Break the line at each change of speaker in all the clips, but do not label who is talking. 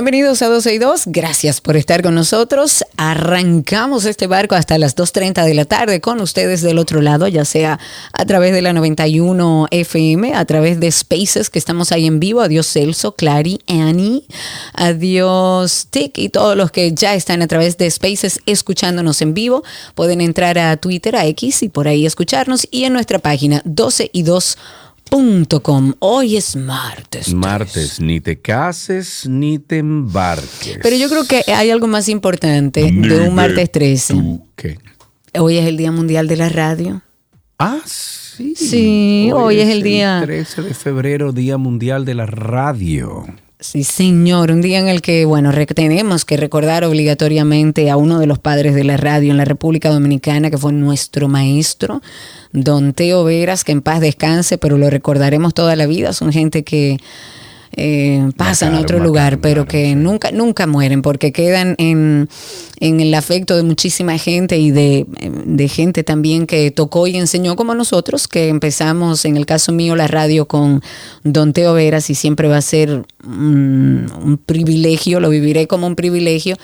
Bienvenidos a 12 y 2, gracias por estar con nosotros. Arrancamos este barco hasta las 2.30 de la tarde con ustedes del otro lado, ya sea a través de la 91 FM, a través de Spaces, que estamos ahí en vivo. Adiós Celso, Clary, Annie, adiós Tick y todos los que ya están a través de Spaces escuchándonos en vivo. Pueden entrar a Twitter, a X y por ahí escucharnos y en nuestra página 12 y 2 Com. Hoy es martes.
Martes, ni te cases ni te embarques.
Pero yo creo que hay algo más importante de un martes 13.
¿Tú qué?
Hoy es el Día Mundial de la Radio.
Ah, sí.
Sí, hoy es el día-
13 de febrero, Día Mundial de la Radio.
Sí, señor, un día en el que, bueno, tenemos que recordar obligatoriamente a uno de los padres de la radio en la República Dominicana, que fue nuestro maestro, don Teo Veras, que en paz descanse, pero lo recordaremos toda la vida. Son gente que eh, pasan a otro lugar, pero que
sí.
nunca, nunca mueren, porque quedan en, en el afecto de muchísima gente y de, de gente también que tocó y enseñó como nosotros, que empezamos, en el caso mío, la radio con Don Teo Veras y siempre va a ser un, un privilegio, lo viviré como un privilegio.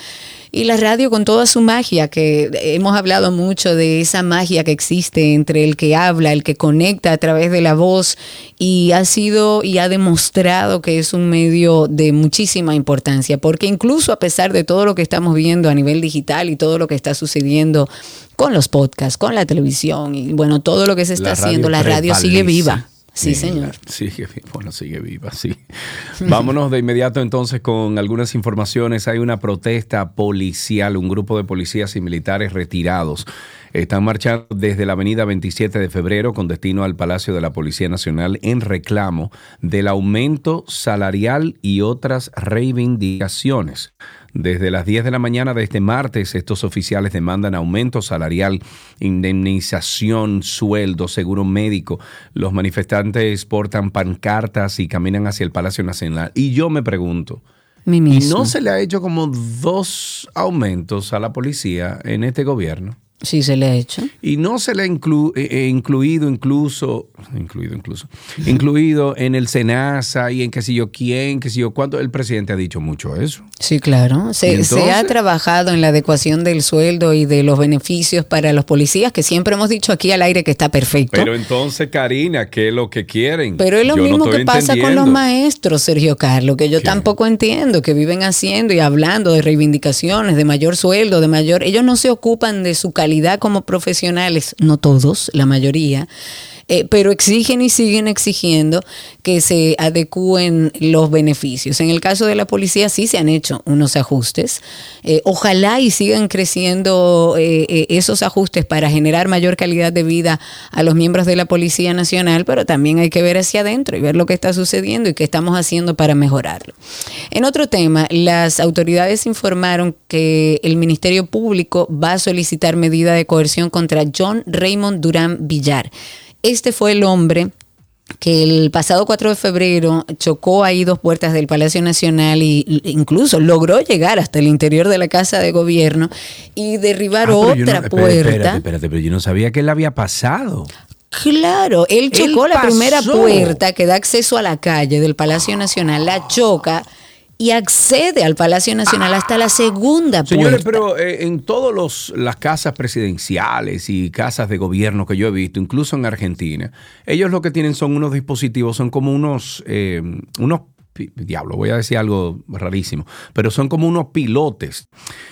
Y la radio con toda su magia, que hemos hablado mucho de esa magia que existe entre el que habla, el que conecta a través de la voz y ha sido y ha demostrado que es un medio de muchísima importancia, porque incluso a pesar de todo lo que estamos viendo a nivel digital y todo lo que está sucediendo con los podcasts, con la televisión y bueno, todo lo que se está
La
haciendo, la radio sigue viva. Sí, señor.
la- Sigue, bueno, sigue viva, sí. Vámonos de inmediato entonces con algunas informaciones. Hay una protesta policial, un grupo de policías y militares retirados. Están marchando desde la avenida 27 de febrero con destino al Palacio de la Policía Nacional en reclamo del aumento salarial y otras reivindicaciones. Desde las 10 de la mañana de este martes, estos oficiales demandan aumento salarial, indemnización, sueldo, seguro médico. Los manifestantes portan pancartas y caminan hacia el Palacio Nacional. Y yo me pregunto, ¿y no se le ha hecho como dos aumentos a la policía en este gobierno?
Sí, se le ha hecho.
Y no se le ha inclu- eh, eh, incluido incluso, incluido incluso, incluido en el SENASA y en qué sé yo quién, qué sé yo cuánto. El presidente ha dicho mucho eso.
Sí, claro.
¿Y
Se, se ha trabajado en la adecuación del sueldo y de los beneficios para los policías, que siempre hemos dicho aquí al aire que está perfecto.
Pero entonces, Karina, ¿qué es lo que quieren?
Pero es lo
Yo
mismo que pasa con los maestros, Sergio Carlos, que yo
¿Qué?
tampoco entiendo, que viven haciendo y hablando de reivindicaciones, de mayor sueldo, de mayor... Ellos no se ocupan de su como profesionales, no todos, la mayoría, eh, pero exigen y siguen exigiendo que se adecúen los beneficios. En el caso de la policía sí se han hecho unos ajustes. Eh, ojalá y sigan creciendo eh, esos ajustes para generar mayor calidad de vida a los miembros de la Policía Nacional, pero también hay que ver hacia adentro y ver lo que está sucediendo y qué estamos haciendo para mejorarlo. En otro tema, las autoridades informaron que el Ministerio Público va a solicitar medida de coerción contra John Raymond Durán Villar. Este fue el hombre que el pasado 4 de febrero chocó ahí dos puertas del Palacio Nacional y y incluso logró llegar hasta el interior de la Casa de Gobierno y derribar
Ah, no-
otra puerta.
Espérate, espérate, pero yo no sabía que él había pasado.
Claro, él chocó la primera puerta que da acceso a la calle del Palacio Nacional, la choca y accede al Palacio Nacional hasta la segunda puerta.
Señores, pero eh, en todas las casas presidenciales y casas de gobierno que yo he visto, incluso en Argentina, ellos lo que tienen son unos dispositivos, son como unos, eh, unos diablo, voy a decir algo rarísimo, pero son como unos pilotes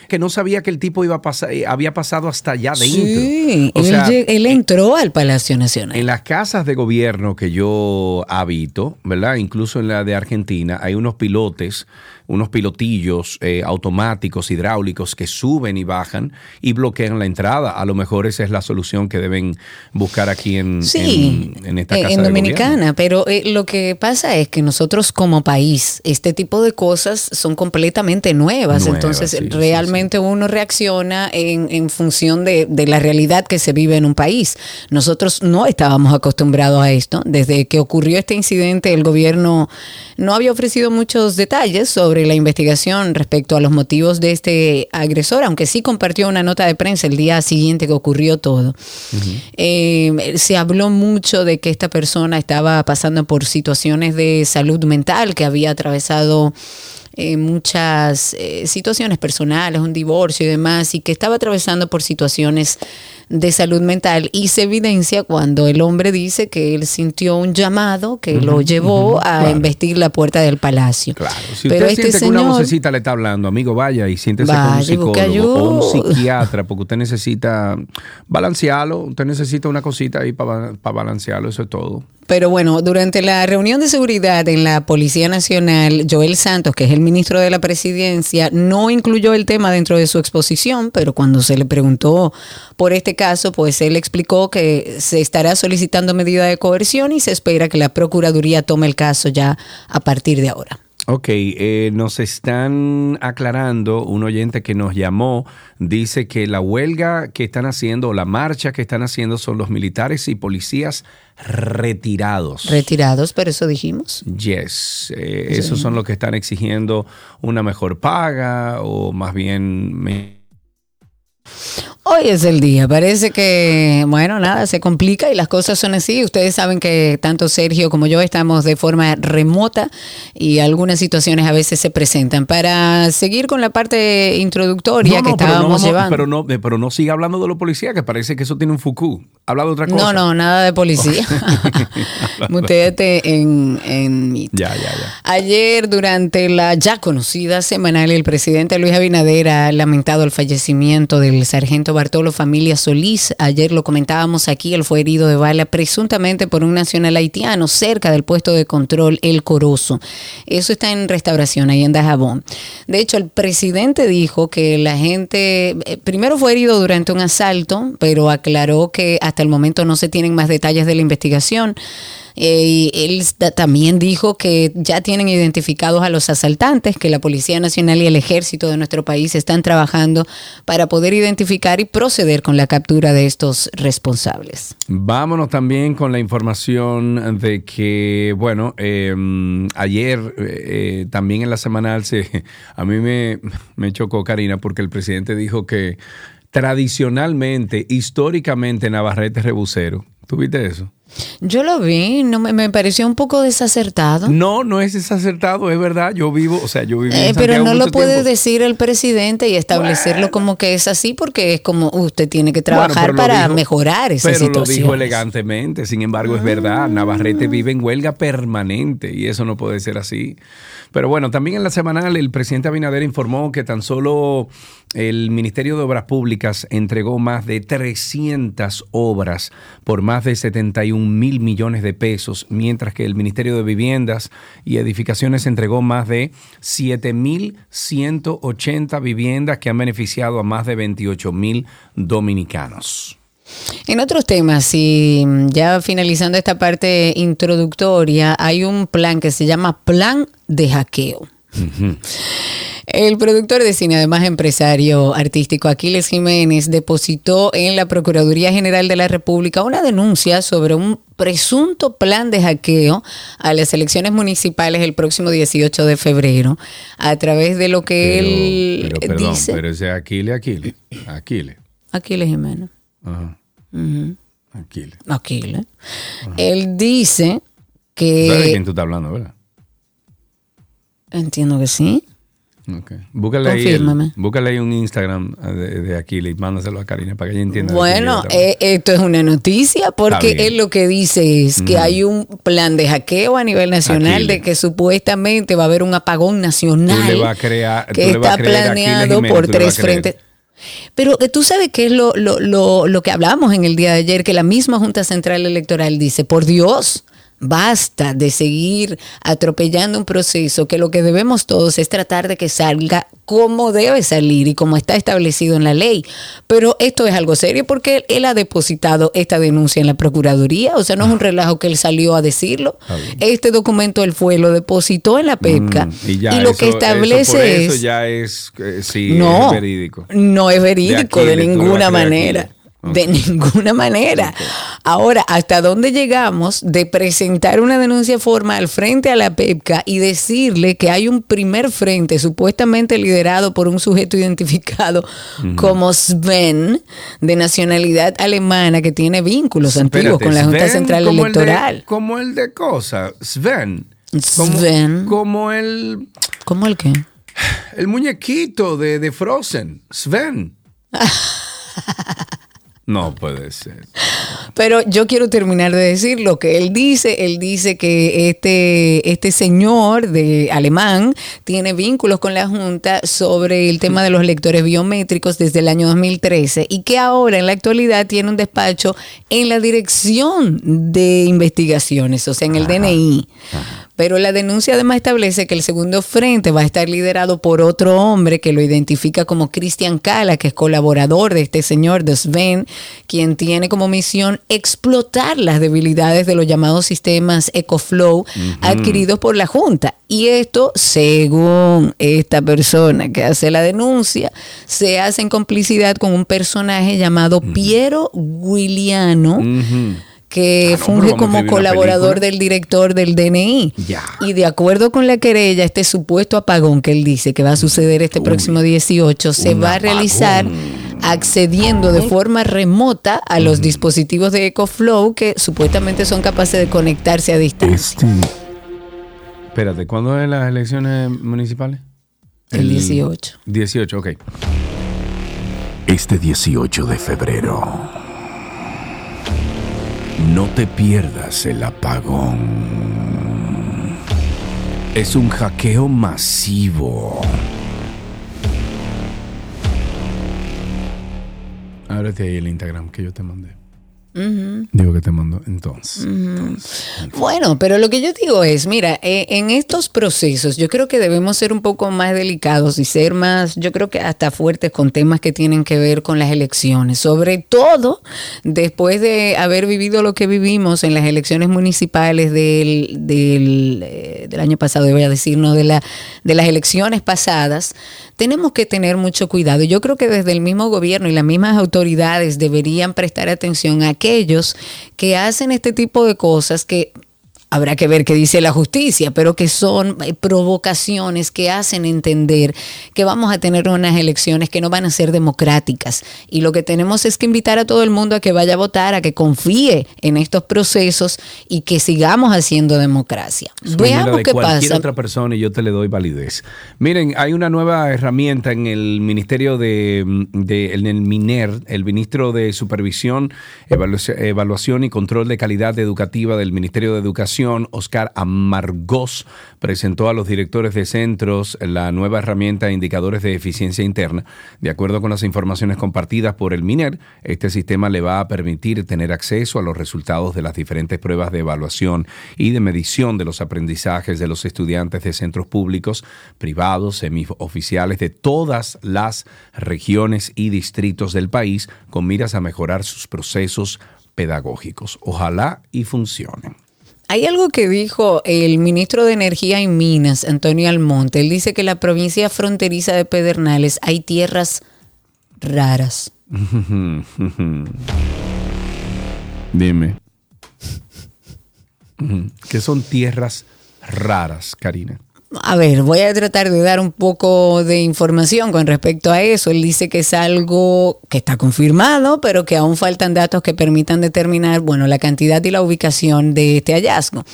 que no sabía que el tipo iba a pasar, eh, había pasado hasta allá adentro.
Sí,
O
él,
sea,
él entró al Palacio Nacional.
En las casas de gobierno que yo habito, ¿verdad? Incluso en la de Argentina, hay unos pilotes, unos pilotillos eh, automáticos, hidráulicos, que suben y bajan y bloquean la entrada. A lo mejor esa es la solución que deben buscar aquí en,
Sí,
en, en esta
eh,
casa
en
de
Dominicana,
gobierno.
pero eh, lo que pasa es que nosotros como país. Este tipo de cosas son completamente nuevas,
Nuevas,
entonces
sí, sí,
realmente uno reacciona en, en función de, de la realidad que se vive en un país. Nosotros no estábamos acostumbrados a esto. Desde que ocurrió este incidente, el gobierno no había ofrecido muchos detalles sobre la investigación respecto a los motivos de este agresor, aunque sí compartió una nota de prensa el día siguiente que ocurrió todo. Eh, se habló mucho de que esta persona estaba pasando por situaciones de salud mental, que había atravesado eh, muchas eh, situaciones personales, un divorcio y demás, y que estaba atravesando por situaciones de salud mental y se evidencia cuando el hombre dice que él sintió un llamado que lo llevó a
claro.
investir la puerta del palacio.
Claro, si
Pero
usted
este
siente que una vocecita le está hablando, amigo, vaya y siéntese con un
Vaya y busque
psicólogo o un psiquiatra, porque usted necesita balancearlo, usted necesita una cosita ahí para balancearlo, eso es todo.
Pero bueno, durante la reunión de seguridad en la Policía Nacional, Joel Santos, que es el ministro de la Presidencia, no incluyó el tema dentro de su exposición, pero cuando se le preguntó por este caso, pues él explicó que se estará solicitando medida de coerción y se espera que la Procuraduría tome el caso ya a partir de ahora.
Ok, eh, nos están aclarando, un oyente que nos llamó dice que la huelga que están haciendo o la marcha que están haciendo son los militares y policías retirados.
Retirados, pero eso dijimos.
Yes, eh, esos son los que están exigiendo una mejor paga o más bien me-
Hoy es el día, parece que, bueno, nada, se complica y las cosas son así. Ustedes saben que tanto Sergio como yo estamos de forma remota y algunas situaciones a veces se presentan. Para seguir con la parte introductoria
No,
que
no, pero no
estábamos
vamos-
llevando.
Pero no, eh, pero no siga hablando de los policías, que parece que eso tiene un fucú. Habla de otra cosa.
No, no, nada de policía. Mutéate en, en Meet.
Ya, ya, ya.
Ayer, durante la ya conocida semanal, el presidente Luis Abinader ha lamentado el fallecimiento del sargento Bartolo Familia Solís. Ayer lo comentábamos aquí, él fue herido de bala presuntamente por un nacional haitiano cerca del puesto de control El Corozo. Eso está en restauración ahí en Dajabón. De hecho, el presidente dijo que la gente, eh, primero fue herido durante un asalto, pero aclaró que hasta el momento no se tienen más detalles de la investigación. Eh, él también dijo que ya tienen identificados a los asaltantes, que la Policía Nacional y el Ejército de nuestro país están trabajando para poder identificar y proceder con la captura de estos responsables.
Vámonos también con la información de que, bueno, eh, ayer eh, también en la semanal se, a mí me, me chocó Karina porque el presidente dijo que tradicionalmente, históricamente, Navarrete es rebusero. ¿Tú viste eso?
Yo lo vi, no me, me pareció un poco desacertado.
No, no es desacertado, es verdad. Yo vivo, o sea, yo viví
Eh,
en
pero no lo puede
tiempo.
decir el presidente y establecerlo como que es así porque es como usted tiene que trabajar
pero
para
dijo-
mejorar esa
Pero
situación.
lo dijo elegantemente. Sin embargo, es verdad. Navarrete vive en huelga permanente y eso no puede ser así. Pero bueno, también en la semanal el presidente Abinader informó que tan solo el Ministerio de Obras Públicas entregó más de 300 obras por más de 71 mil millones de pesos, mientras que el Ministerio de Viviendas y Edificaciones entregó más de 7.180 viviendas que han beneficiado a más de 28 mil dominicanos.
En otros temas, y ya finalizando esta parte introductoria, hay un plan que se llama Plan de Hackeo. El productor de cine, además empresario artístico Aquiles Jiménez, depositó en la Procuraduría General de la República una denuncia sobre un presunto plan de hackeo a las elecciones municipales el próximo 18 de febrero, a través de lo que él
pero, perdón,
dice.
pero ese Aquiles, Aquiles, Aquiles.
Aquiles Jiménez.
Ajá. Aquiles.
Aquiles. Él dice
¿Sabes de
que...
quién tú estás hablando, verdad?
Entiendo que sí.
Ok. Búscale ahí, el- búscale ahí un Instagram de, de Aquiles y mándaselo a Karina para que ella entienda.
Bueno, eh, esto es una noticia porque él lo que dice es que hay un plan de hackeo a nivel nacional
Aquiles.
de que supuestamente va a haber un apagón nacional
Tú le vas a crear- tú
que
le vas a
está
a
planeado
Jiménez,
por tres frentes. Pero eh, tú sabes qué es lo, lo, lo, lo que hablamos en el día de ayer, que la misma Junta Central Electoral dice, por Dios, Basta de seguir atropellando un proceso que lo que debemos todos es tratar de que salga como debe salir y como está establecido en la ley. Pero esto es algo serio porque él, ha depositado esta denuncia en la Procuraduría, o sea, no es un relajo que él salió a decirlo. Este documento él fue, lo depositó en la PEPCA mm, y, lo que establece
es... ya es, eh, no, verídico.
No es verídico de, ninguna manera. De ninguna manera. Ahora, ¿hasta dónde llegamos de presentar una denuncia formal frente a la PEPCA y decirle que hay un primer frente supuestamente liderado por un sujeto identificado como Sven, de nacionalidad alemana, que tiene vínculos antiguos con la Junta Central Electoral?
como el de cosa, Sven.
Sven.
Como, el...
¿Cómo el qué?
El muñequito de, de Frozen, Sven. No puede ser.
Pero yo quiero terminar de decir lo que él dice. Él dice que este, este señor de alemán tiene vínculos con la Junta sobre el tema de los lectores biométricos desde el año 2013 y que ahora en la actualidad tiene un despacho en la dirección de investigaciones, o sea, en el DNI. Pero la denuncia además establece que el segundo frente va a estar liderado por otro hombre que lo identifica como Cristian Cala, que es colaborador de este señor, de Sven, quien tiene como misión explotar las debilidades de los llamados sistemas EcoFlow adquiridos por la Junta. Y esto, según esta persona que hace la denuncia, se hace en complicidad con un personaje llamado Piero Guiliano que funge como colaborador del director del DNI. Y de acuerdo con la querella, este supuesto apagón que él dice que va a suceder este próximo 18 se va a realizar accediendo de forma remota a los dispositivos de EcoFlow que supuestamente son capaces de conectarse a distancia. Este,
espérate, ¿cuándo es las elecciones municipales?
El 18.
18, ok.
Este 18 de febrero no te pierdas el apagón. Es un hackeo masivo.
Ábrete ahí el Instagram que yo te mandé. Digo que te mando entonces,
Bueno, pero lo que yo digo es, mira, eh, en estos procesos yo creo que debemos ser un poco más delicados y ser más, yo creo que hasta fuertes con temas que tienen que ver con las elecciones, sobre todo después de haber vivido lo que vivimos en las elecciones municipales del, del, eh, del año pasado, voy a decir, no, de, la, de las elecciones pasadas, tenemos que tener mucho cuidado. Yo creo que desde el mismo gobierno y las mismas autoridades deberían prestar atención a aquellos que hacen este tipo de cosas que habrá que ver qué dice la justicia, pero que son eh, provocaciones que hacen entender que vamos a tener unas elecciones que no van a ser democráticas. Y lo que tenemos es que invitar a todo el mundo a que vaya a votar, a que confíe en estos procesos y que sigamos haciendo democracia. Veamos qué pasa.
otra persona y yo te le doy validez. Miren, hay una nueva herramienta en el Ministerio de, en el MINER, el ministro de Supervisión, Evaluación y Control de Calidad Educativa del Ministerio de Educación Oscar Amargós, presentó a los directores de centros la nueva herramienta de indicadores de eficiencia interna. De acuerdo con las informaciones compartidas por el MINER, este sistema le va a permitir tener acceso a los resultados de las diferentes pruebas de evaluación y de medición de los aprendizajes de los estudiantes de centros públicos, privados, semioficiales de todas las regiones y distritos del país con miras a mejorar sus procesos pedagógicos. Ojalá y funcionen.
Hay algo que dijo el ministro de Energía y Minas, Antonio Almonte. Él dice que en la provincia fronteriza de Pedernales hay tierras raras.
Dime. ¿Qué son tierras raras, Karina?
A ver, voy a tratar de dar un poco de información con respecto a eso. Él dice que es algo que está confirmado, pero que aún faltan datos que permitan determinar, bueno, la cantidad y la ubicación de este hallazgo.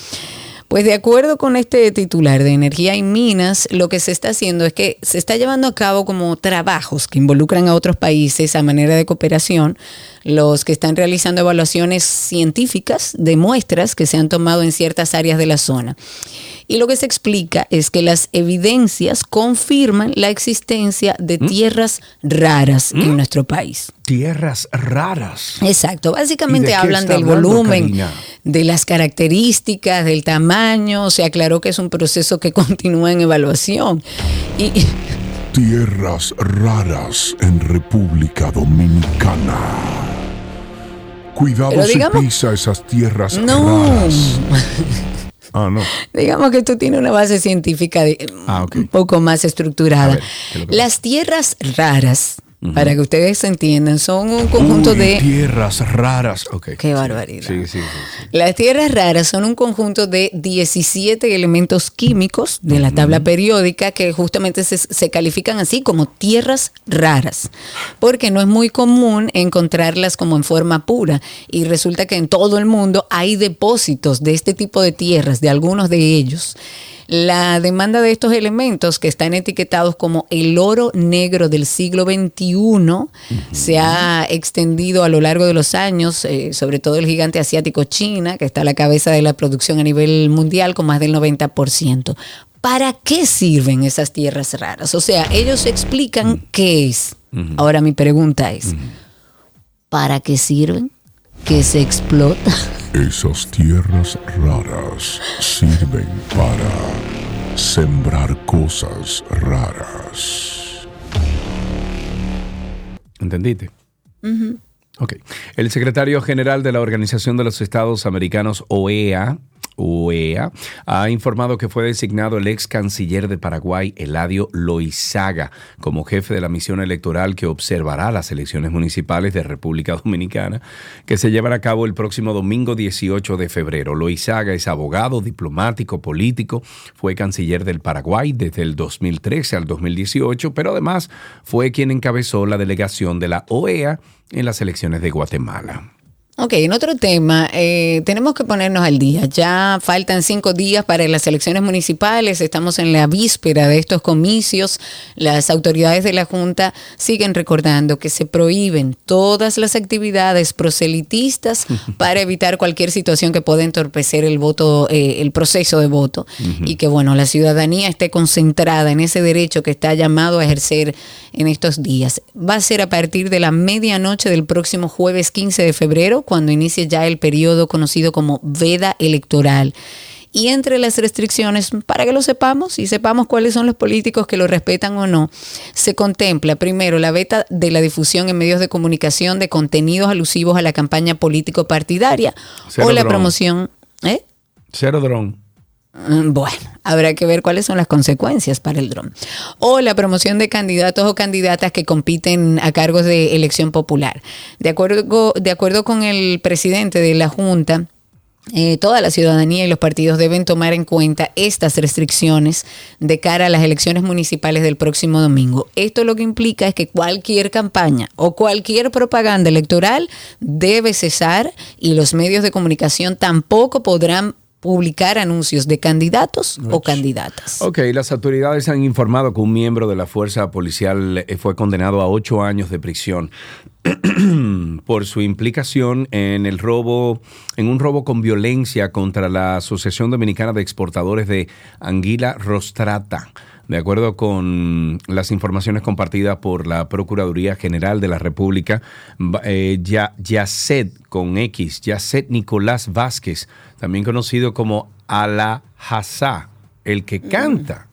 Pues de acuerdo con este titular de Energía y Minas, lo que se está haciendo es que se está llevando a cabo como trabajos que involucran a otros países a manera de cooperación, los que están realizando evaluaciones científicas de muestras que se han tomado en ciertas áreas de la zona. Y lo que se explica es que las evidencias confirman la existencia de ¿Mm? tierras raras en ¿Mm? nuestro país.
tierras raras.
Exacto,
¿Y de
básicamente hablan del
hablando,
volumen,
Karina?
de las características, del tamaño, se aclaró que es un proceso que continúa en evaluación. Y-
Tierras raras en República Dominicana. Cuidado si pisa esas tierras
No.
raras. Ah, no.
digamos que esto tiene una base científica de-
Ah,
un poco más estructurada.
A ver, ¿qué es lo que
Las tierras raras, para que ustedes entiendan, son un conjunto
Uy,
de...
tierras raras. Ok.
Qué
sí.
barbaridad.
Sí, sí, sí, sí.
Las tierras raras son un conjunto de 17 elementos químicos de la tabla periódica que justamente se, se califican así como tierras raras, porque no es muy común encontrarlas como en forma pura y resulta que en todo el mundo hay depósitos de este tipo de tierras, de algunos de ellos. La demanda de estos elementos que están etiquetados como el oro negro del siglo XXI se ha extendido a lo largo de los años, eh, sobre todo el gigante asiático China, que está a la cabeza de la producción a nivel mundial con más del 90%. ¿Para qué sirven esas tierras raras? O sea, ellos explican qué es. Ahora mi pregunta es, ¿para qué sirven? ¿Qué se explota?
Esas tierras raras sirven para sembrar cosas raras.
¿Entendiste? Ok. El secretario general de la Organización de los Estados Americanos, OEA, OEA, ha informado que fue designado el ex canciller de Paraguay, Eladio Loizaga, como jefe de la misión electoral que observará las elecciones municipales de República Dominicana, que se llevará a cabo el próximo domingo 18 de febrero. Loizaga es abogado, diplomático, político, fue canciller del Paraguay desde el 2013 al 2018, pero además fue quien encabezó la delegación de la OEA en las elecciones de Guatemala.
Ok, en otro tema, eh, tenemos que ponernos al día. Ya faltan cinco días para las elecciones municipales, estamos en la víspera de estos comicios. Las autoridades de la Junta siguen recordando que se prohíben todas las actividades proselitistas para evitar cualquier situación que pueda entorpecer el voto, eh, el proceso de voto. Y que, bueno, la ciudadanía esté concentrada en ese derecho que está llamado a ejercer en estos días. Va a ser a partir de la medianoche del próximo jueves 15 de febrero, cuando inicie ya el periodo conocido como veda electoral. Y entre las restricciones, para que lo sepamos y sepamos cuáles son los políticos que lo respetan o no, se contempla primero la veta de la difusión en medios de comunicación de contenidos alusivos a la campaña político-partidaria o la
dron.
promoción. ¿eh?
Cero dron.
Mm, Bueno, habrá que ver cuáles son las consecuencias para el dron. O la promoción de candidatos o candidatas que compiten a cargos de elección popular. De acuerdo, de acuerdo con el presidente de la Junta, eh, toda la ciudadanía y los partidos deben tomar en cuenta estas restricciones de cara a las elecciones municipales del próximo domingo. Esto lo que implica es que cualquier campaña o cualquier propaganda electoral debe cesar y los medios de comunicación tampoco podrán publicar anuncios de candidatos o candidatas.
Ok, las autoridades han informado que un miembro de la fuerza policial eh, fue condenado a ocho años de prisión por su implicación en el robo, en un robo con violencia contra la Asociación Dominicana de Exportadores de Anguila Rostrata. De acuerdo con las informaciones compartidas por la Procuraduría General de la República, eh, Ya- Yacet con X, Yacet Nicolás Vázquez, también conocido como Alahazá, el que canta.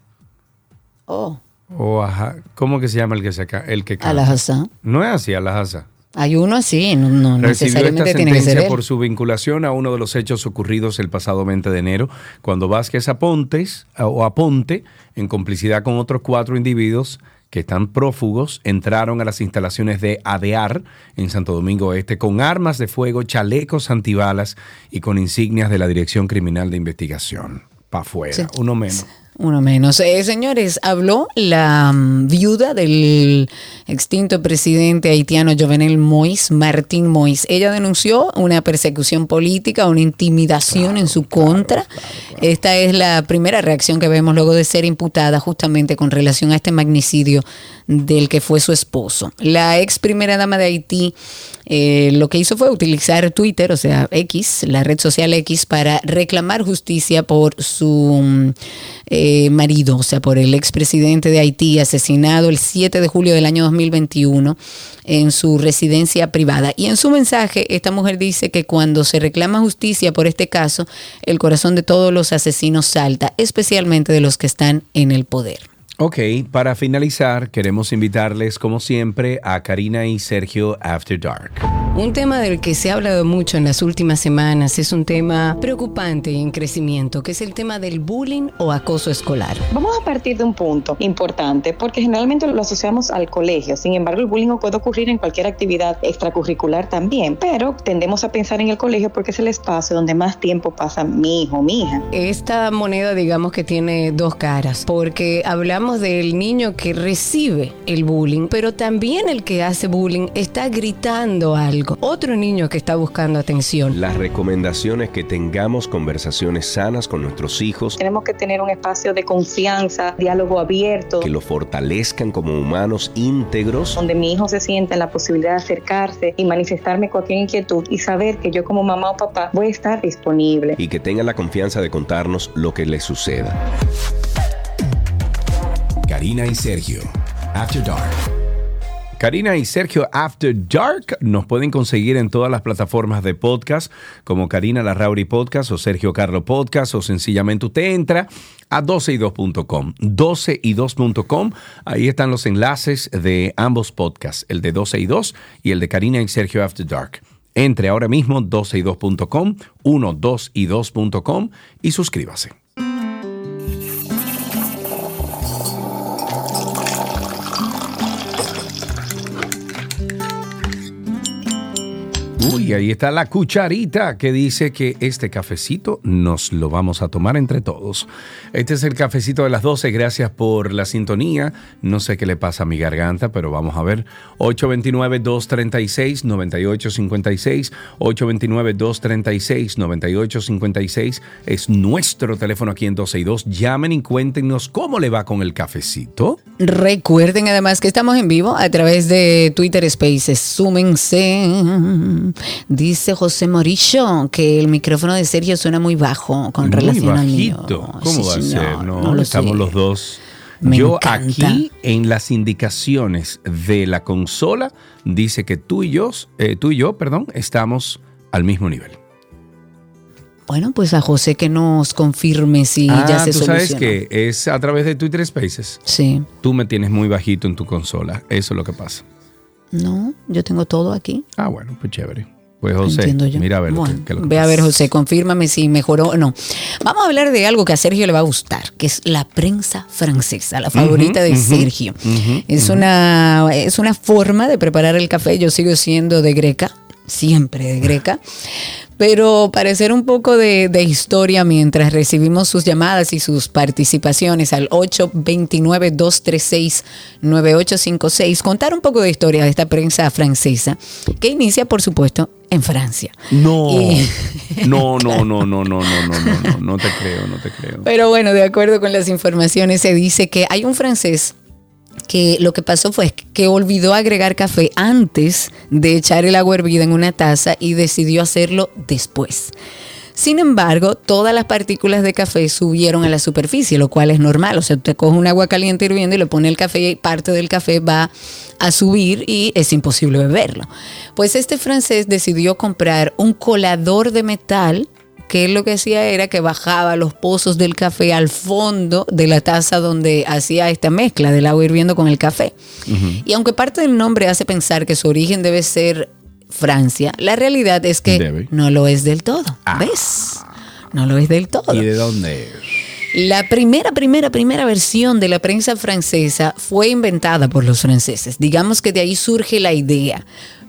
Oh,
O ajá, ¿Cómo que se llama el que, se ca- el que canta?
Alhaza.
No es así, Alahazá.
Hay uno así, no, no
esta
necesariamente tiene que ser él.
por su vinculación a uno de los hechos ocurridos el pasado 20 de enero, cuando Vázquez Apontes, o Aponte, en complicidad con otros cuatro individuos que están prófugos, entraron a las instalaciones de ADEAR en Santo Domingo Este con armas de fuego, chalecos antibalas y con insignias de la Dirección Criminal de Investigación. Pa' afuera,
Sí.
uno menos.
Uno menos. Eh, señores, habló la mm, viuda del extinto presidente haitiano Jovenel Moïse, Martín Moïse. Ella denunció una persecución política, una intimidación en su contra. Esta es la primera reacción que vemos luego de ser imputada justamente con relación a este magnicidio del que fue su esposo. La ex primera dama de Haití eh, lo que hizo fue utilizar Twitter, o sea, X, la red social X, para reclamar justicia por su mm, eh, marido, o sea, por el expresidente de Haití, asesinado el 7 de julio del año 2021 en su residencia privada. Y en su mensaje, esta mujer dice que cuando se reclama justicia por este caso, el corazón de todos los asesinos salta, especialmente de los que están en el poder.
Ok, para finalizar, queremos invitarles, como siempre, a Karina y Sergio After Dark.
Un tema del que se ha hablado mucho en las últimas semanas es un tema preocupante y en crecimiento, que es el tema del bullying o acoso escolar.
Vamos a partir de un punto importante, porque generalmente lo asociamos al colegio. Sin embargo, el bullying puede ocurrir en cualquier actividad extracurricular también, pero tendemos a pensar en el colegio porque es el espacio donde más tiempo pasa mi hijo, mi hija.
Esta moneda, digamos que tiene dos caras, porque hablamos del niño que recibe el bullying, pero también el que hace bullying está gritando algo. Otro niño que está buscando atención.
Las recomendaciones que tengamos conversaciones sanas con nuestros hijos.
Tenemos que tener un espacio de confianza, diálogo abierto.
Que lo fortalezcan como humanos íntegros.
Donde mi hijo se sienta en la posibilidad de acercarse y manifestarme cualquier inquietud y saber que yo como mamá o papá voy a estar disponible.
Y que tenga la confianza de contarnos lo que le suceda.
Karina y Sergio, After Dark.
Karina y Sergio After Dark nos pueden conseguir en todas las plataformas de podcast, como Karina Larrauri Podcast o Sergio Carlo Podcast, o sencillamente usted entra a 12y2.com. 12y2.com, ahí están los enlaces de ambos podcasts, el de 12 y 2 y el de Karina y Sergio After Dark. Entre ahora mismo 12y2.com, 12y2.com y suscríbase. Uy, ahí está la cucharita que dice que este cafecito nos lo vamos a tomar entre todos. Este es el cafecito de las 12. Gracias por la sintonía. No sé qué le pasa a mi garganta, pero vamos a ver. 829-236-9856. 829-236-9856 es nuestro teléfono aquí en 12 y 2. Llamen y cuéntenos cómo le va con el cafecito.
Recuerden además que estamos en vivo a través de Twitter Spaces. Súmense. Dice José Morillo que el micrófono de Sergio suena muy bajo con
Muy
relación al mío.
bajito. ¿Cómo
Sí,
va a ser? No,
no lo
estamos
sé.
los dos.
Me
Yo
encanta.
aquí en las indicaciones de la consola dice que tú y yo, eh, tú y yo, perdón, estamos al mismo nivel.
Bueno, pues a José que nos confirme si ya se
Ah, tú sabes que es a través de Twitter Spaces.
Sí.
Tú me tienes muy bajito en tu consola. Eso es lo que pasa.
No, yo tengo todo aquí.
Ah, bueno, pues chévere. Pues José,
Entiendo yo.
mira a ver que-
Bueno,
lo que
ve a ver, José, confírmame si mejoró o no. Vamos a hablar de algo que a Sergio le va a gustar, que es la prensa francesa, la favorita de Sergio. es, una, es una forma de preparar el café. Yo sigo siendo de greca, siempre de greca. Pero para hacer un poco de, de historia mientras recibimos sus llamadas y sus participaciones al 829-236-9856, contar un poco de historia de esta prensa francesa, que inicia, por supuesto, en Francia.
No.
Y-
no, no, no, no, no, no, no, no, no, no te creo, no te creo.
Pero bueno, de acuerdo con las informaciones, se dice que hay un francés que lo que pasó fue que olvidó agregar café antes de echar el agua hervida en una taza y decidió hacerlo después. Sin embargo, todas las partículas de café subieron a la superficie, lo cual es normal. O sea, usted coge un agua caliente hirviendo y le pone el café y parte del café va a subir y es imposible beberlo. Pues este francés decidió comprar un colador de metal que él lo que hacía era que bajaba los pozos del café al fondo de la taza donde hacía esta mezcla del agua hirviendo con el café. Y aunque parte del nombre hace pensar que su origen debe ser Francia, la realidad es que
Debe.
no lo es del todo. ¿Ves? No lo es del todo.
¿Y de dónde es?
La primera, primera, primera versión de la prensa francesa fue inventada por los franceses. Digamos que de ahí surge la idea.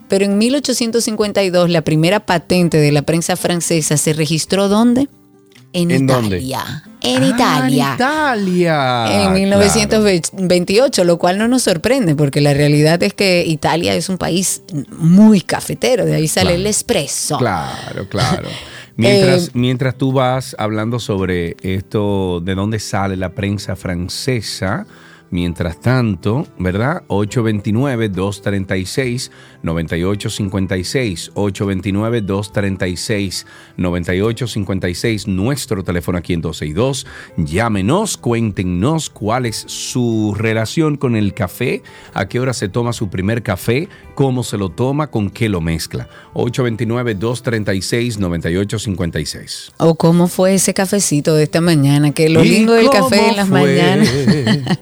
Pero en 1852 la primera patente de la prensa francesa se registró ¿dónde? En,
¿En dónde?
Italia. En
Ah,
Italia.
En Italia.
En 1928, lo cual no nos sorprende porque la realidad es que Italia es un país muy cafetero, de ahí sale el espresso.
Claro, claro. Mientras,
Eh,
mientras tú vas hablando sobre esto, de dónde sale la prensa francesa, Mientras tanto, ¿verdad? 829-236-9856. 829-236-9856. Nuestro teléfono aquí en 262. Llámenos, cuéntenos cuál es su relación con el café, a qué hora se toma su primer café, cómo se lo toma, con qué lo mezcla. 829-236-9856.
O cómo fue ese cafecito de esta mañana, que lo
¿Y
lindo del café en las
fue?
mañanas.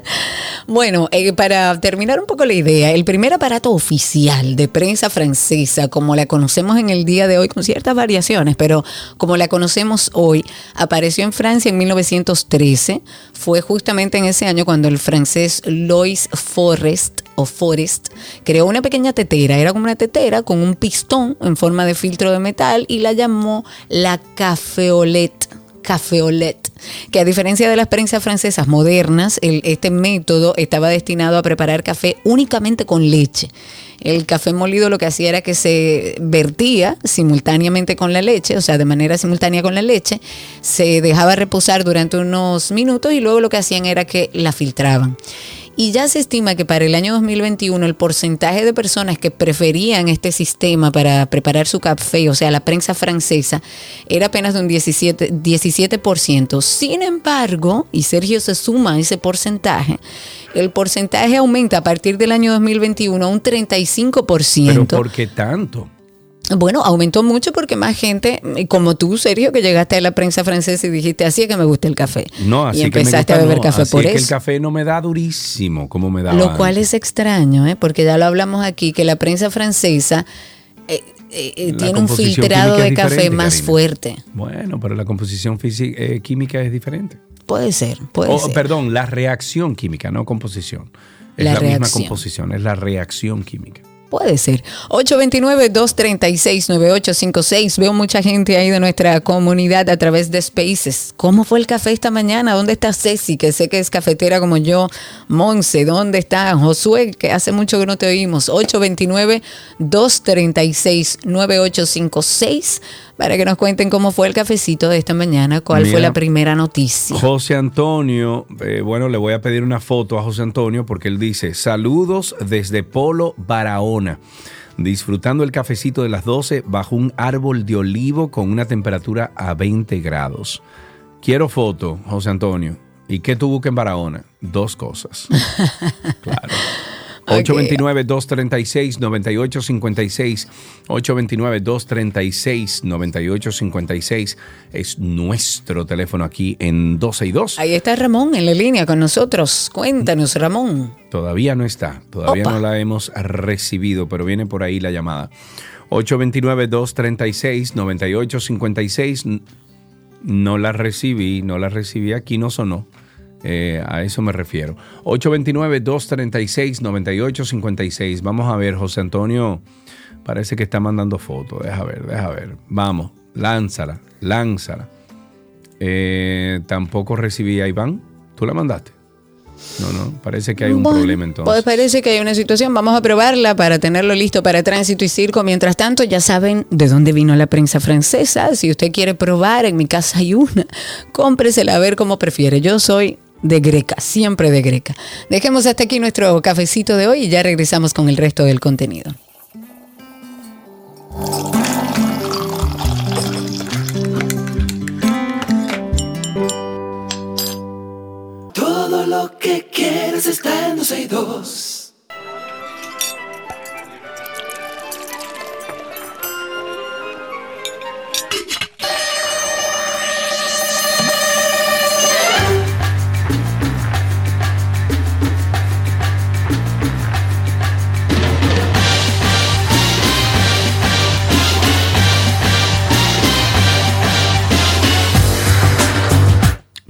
Bueno, eh, para terminar un poco la idea, el primer aparato oficial de prensa francesa, como la conocemos en el día de hoy, con ciertas variaciones, pero como la conocemos hoy, apareció en Francia en 1913. Fue justamente en ese año cuando el francés Lois Forest o Forest creó una pequeña tetera, era como una tetera con un pistón en forma de filtro de metal y la llamó la cafeolette cafeolet, que a diferencia de las prensas francesas modernas, este método estaba destinado a preparar café únicamente con leche. El café molido lo que hacía era que se vertía simultáneamente con la leche, o sea, de manera simultánea con la leche, se dejaba reposar durante unos minutos y luego lo que hacían era que la filtraban. Y ya se estima que para el año 2021 el porcentaje de personas que preferían este sistema para preparar su café, o sea, la prensa francesa, era apenas de un 17%. 17%. Sin embargo, y Sergio se suma a ese porcentaje, el porcentaje aumenta a partir del año 2021 a un 35%.
Pero ¿por qué tanto?
Bueno, aumentó mucho porque más gente, como tú, Sergio, que llegaste a la prensa francesa y dijiste, así es que me gusta el café.
No, así
y
que me
empezaste
gusta,
a beber
no,
café
así
por
es que
eso.
el café no me da durísimo como me da
Lo cual es extraño, ¿eh? porque ya lo hablamos aquí, que la prensa francesa eh, eh, eh, tiene un filtrado de café más
Karina.
fuerte.
Bueno, pero la composición física, eh, química es diferente.
Puede ser, puede
Oh,
ser.
perdón, la reacción química, no composición. Es
La
la, misma composición, es la reacción química.
Puede ser. 829-236-9856. Veo mucha gente ahí de nuestra comunidad a través de Spaces. ¿Cómo fue el café esta mañana? ¿Dónde está Ceci, que sé que es cafetera como yo? Monse, ¿dónde está Josué, que hace mucho que no te oímos? 829-236-9856 para que nos cuenten cómo fue el cafecito de esta mañana, cuál fue la primera noticia.
José Antonio, eh, bueno, le voy a pedir una foto a José Antonio porque él dice, saludos desde Polo, Barahona, disfrutando el cafecito de las 12 bajo un árbol de olivo con una temperatura a 20 grados. Quiero foto, José Antonio. ¿Y qué tú buscas en Barahona? Dos cosas. Claro.
Ok.
829-236-9856. 829-236-9856 es nuestro teléfono aquí en 12 y 2.
Ahí está Ramón en la línea con nosotros. Cuéntanos, Ramón.
Todavía no está, todavía
Opa.
no la hemos recibido, pero viene por ahí la llamada. 829-236-9856. No la recibí, no la recibí, aquí no sonó. Eh, a eso me refiero. 829-236-9856. Vamos a ver, José Antonio parece que está mandando fotos. Deja ver, deja ver. Vamos, lánzala, lánzala. Eh, tampoco recibí a Iván. ¿Tú la mandaste? No, no, parece que hay un
Bueno,
problema entonces.
Pues parece que hay una situación. Vamos a probarla para tenerlo listo para tránsito y circo. Mientras tanto, ya saben de dónde vino la prensa francesa. Si usted quiere probar, en mi casa hay una. Cómpresela a ver cómo prefiere. Yo soy de greca, siempre de greca. Dejemos hasta aquí nuestro cafecito de hoy y ya regresamos con el resto del contenido.
Todo lo que quieres está en 12 y 2.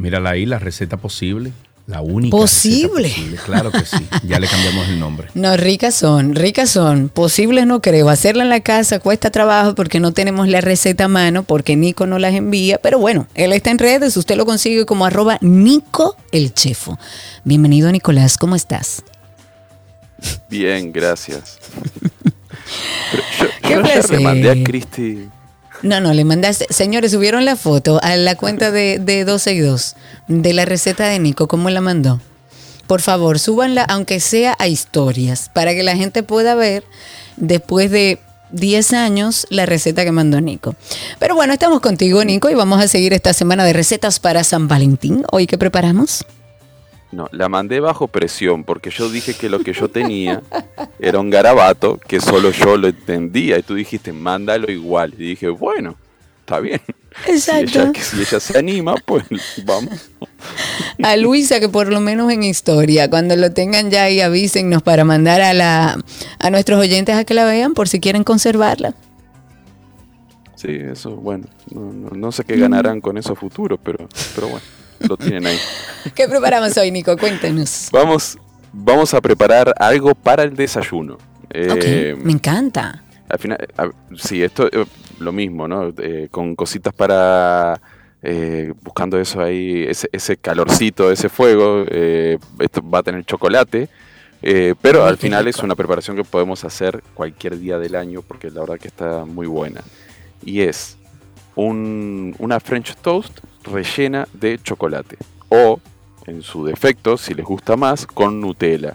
Mírala ahí, la receta posible. La única.
¿Posible?
Claro que sí. Ya le cambiamos el nombre.
No, ricas son, ricas son. Posibles no creo. Hacerla en la casa cuesta trabajo porque no tenemos la receta a mano, porque Nico no las envía. Pero bueno, él está en redes, usted lo consigue como arroba Nico el Chefo. Bienvenido, Nicolás, ¿cómo estás?
Bien, gracias. Pero yo
Qué
yo ayer
placer.
le mandé a Cristi.
No, no, le mandaste. Señores, subieron la foto a la cuenta de, de 12 y 2 de la receta de Nico. ¿Cómo la mandó? por favor, súbanla, aunque sea a historias, para que la gente pueda ver después de 10 años la receta que mandó Nico. Pero bueno, estamos contigo, Nico, y vamos a seguir esta semana de recetas para San Valentín. Hoy, ¿qué preparamos?
No, la mandé bajo presión porque yo dije que lo que yo tenía era un garabato que solo yo lo entendía y tú dijiste, mándalo igual. Y dije, bueno, está bien.
Exacto.
Si ella, que si ella se anima, pues vamos.
A Luisa, que por lo menos en historia, cuando lo tengan ya ahí avísennos para mandar a, la, a nuestros oyentes a que la vean por si quieren conservarla.
Sí, eso, bueno, no, no- no sé qué ganarán con eso a futuro, pero, pero bueno, lo tienen ahí.
¿Qué preparamos hoy, Nico? Cuéntenos.
Vamos, vamos a preparar algo para el desayuno. Eh,
ok, me encanta.
al final, a- sí, esto eh, lo mismo, ¿no? Eh, con cositas para eh, buscando eso ahí, ese, ese calorcito, ese fuego. eh, esto va a tener chocolate, eh, pero al final es una preparación que podemos hacer cualquier día del año porque la verdad que está muy buena. Y es un- una French toast rellena de chocolate o, en su defecto, si les gusta más, con Nutella.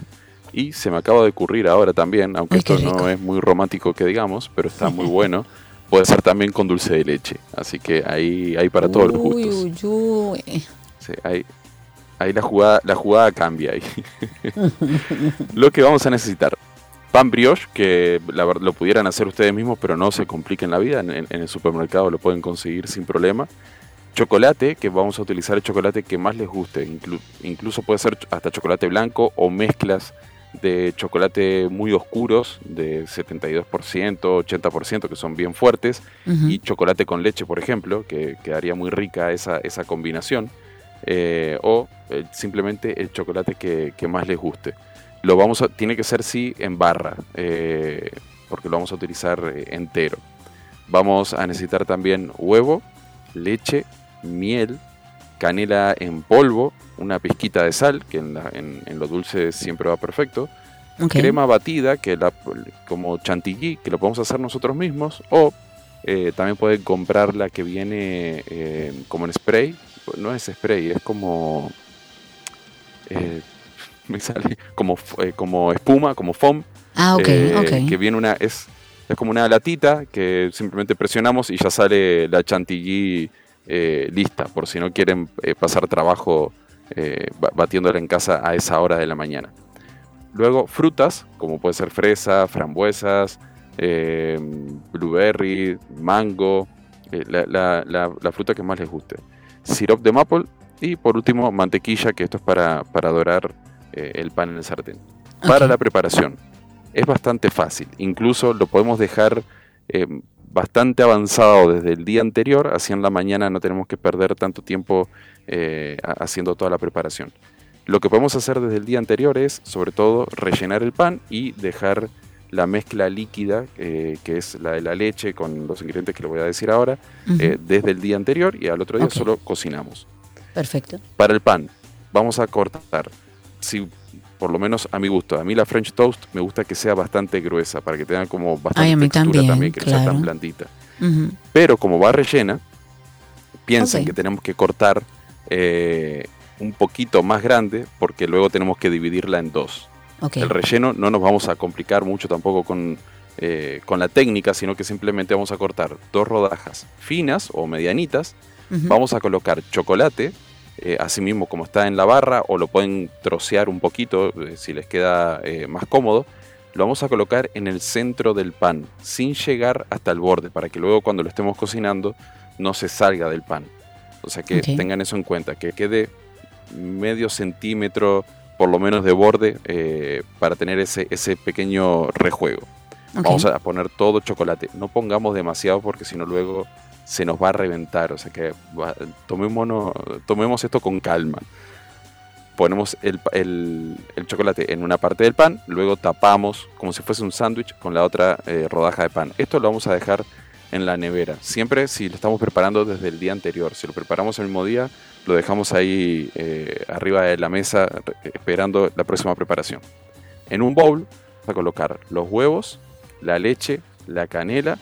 Y se me acaba de ocurrir ahora también, aunque
Ay,
esto no es muy romántico que digamos, pero está muy bueno. Puede ser también con dulce de leche. Así que ahí hay para todos los
Uy,
gustos.
uy, uy.
Sí, ahí, ahí la jugada, la jugada cambia ahí. lo que vamos a necesitar. Pan brioche, que la lo pudieran hacer ustedes mismos, pero no se compliquen la vida. En el supermercado lo pueden conseguir sin problema. Chocolate, que vamos a utilizar el chocolate que más les guste. inclu- incluso puede ser hasta chocolate blanco o mezclas de chocolate muy oscuros, de 72%, 80%, que son bien fuertes y chocolate con leche, por ejemplo, que quedaría muy rica esa, esa combinación, eh, o eh, simplemente el chocolate que, que más les guste. Lo vamos a, tiene que ser sí en barra, eh, porque lo vamos a utilizar entero. Vamos a necesitar también huevo, leche, miel, canela en polvo, una pizquita de sal, que en, la- en- en lo dulce siempre va perfecto, crema batida, que la, como chantilly, que lo podemos hacer nosotros mismos, o eh, también pueden comprar la que viene eh, como en spray, no es spray, es como, eh, me sale como, como espuma, como foam,
Ah, ok,
eh,
ok.
que viene una, es, es como una latita que simplemente presionamos y ya sale la chantilly eh, lista, por si no quieren eh, pasar trabajo eh, ba- batiéndola en casa a esa hora de la mañana. Luego frutas, como puede ser fresa, frambuesas, blueberry, mango, la, la- la- la fruta que más les guste. Sirop de maple y por último mantequilla, que esto es para, para dorar el pan en el sartén. Para la preparación, es bastante fácil. Incluso lo podemos dejar eh, bastante avanzado desde el día anterior, así en la mañana no tenemos que perder tanto tiempo eh, ha- haciendo toda la preparación. Lo que podemos hacer desde el día anterior es, sobre todo, rellenar el pan y dejar la mezcla líquida, eh, que es la de la leche con los ingredientes que le voy a decir ahora, eh, desde el día anterior y al otro día solo cocinamos.
Perfecto.
Para el pan, vamos a cortar, si por lo menos a mi gusto, a mí la French toast me gusta que sea bastante gruesa, para que tenga como bastante
Ay, a mí
textura
también,
que no sea tan blandita. Pero como va rellena, piensen que tenemos que cortar eh, un poquito más grande porque luego tenemos que dividirla en dos. El relleno no nos vamos a complicar mucho tampoco con, eh, con la técnica, sino que simplemente vamos a cortar dos rodajas finas o medianitas. Vamos a colocar chocolate, eh, así mismo como está en la barra, o lo pueden trocear un poquito eh, si les queda eh, más cómodo. Lo vamos a colocar en el centro del pan, sin llegar hasta el borde, para que luego cuando lo estemos cocinando no se salga del pan. O sea que tengan eso en cuenta, que quede medio centímetro por lo menos de borde eh, para tener ese, ese pequeño rejuego. Vamos a poner todo chocolate. No pongamos demasiado porque si no luego se nos va a reventar. O sea que va- tomemos esto con calma. Ponemos el, chocolate en una parte del pan, luego tapamos como si fuese un sándwich con la otra eh, rodaja de pan. Esto lo vamos a dejar en la nevera. Siempre si lo estamos preparando desde el día anterior. Si lo preparamos el mismo día, lo dejamos ahí eh, arriba de la mesa esperando la próxima preparación. En un bowl vamos a colocar los huevos, la leche, la canela,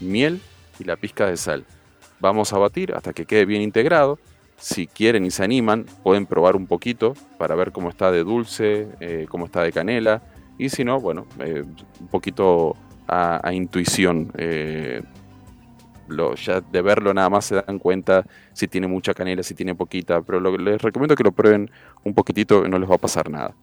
miel y la pizca de sal. Vamos a batir hasta que quede bien integrado. Si quieren y se animan, pueden probar un poquito para ver cómo está de dulce, eh, cómo está de canela. Y si no, bueno, eh, un poquito a, a intuición. eh, lo, ya de verlo nada más se dan cuenta si tiene mucha canela, si tiene poquita. Pero lo- les recomiendo que lo prueben un poquitito y no les va a pasar nada.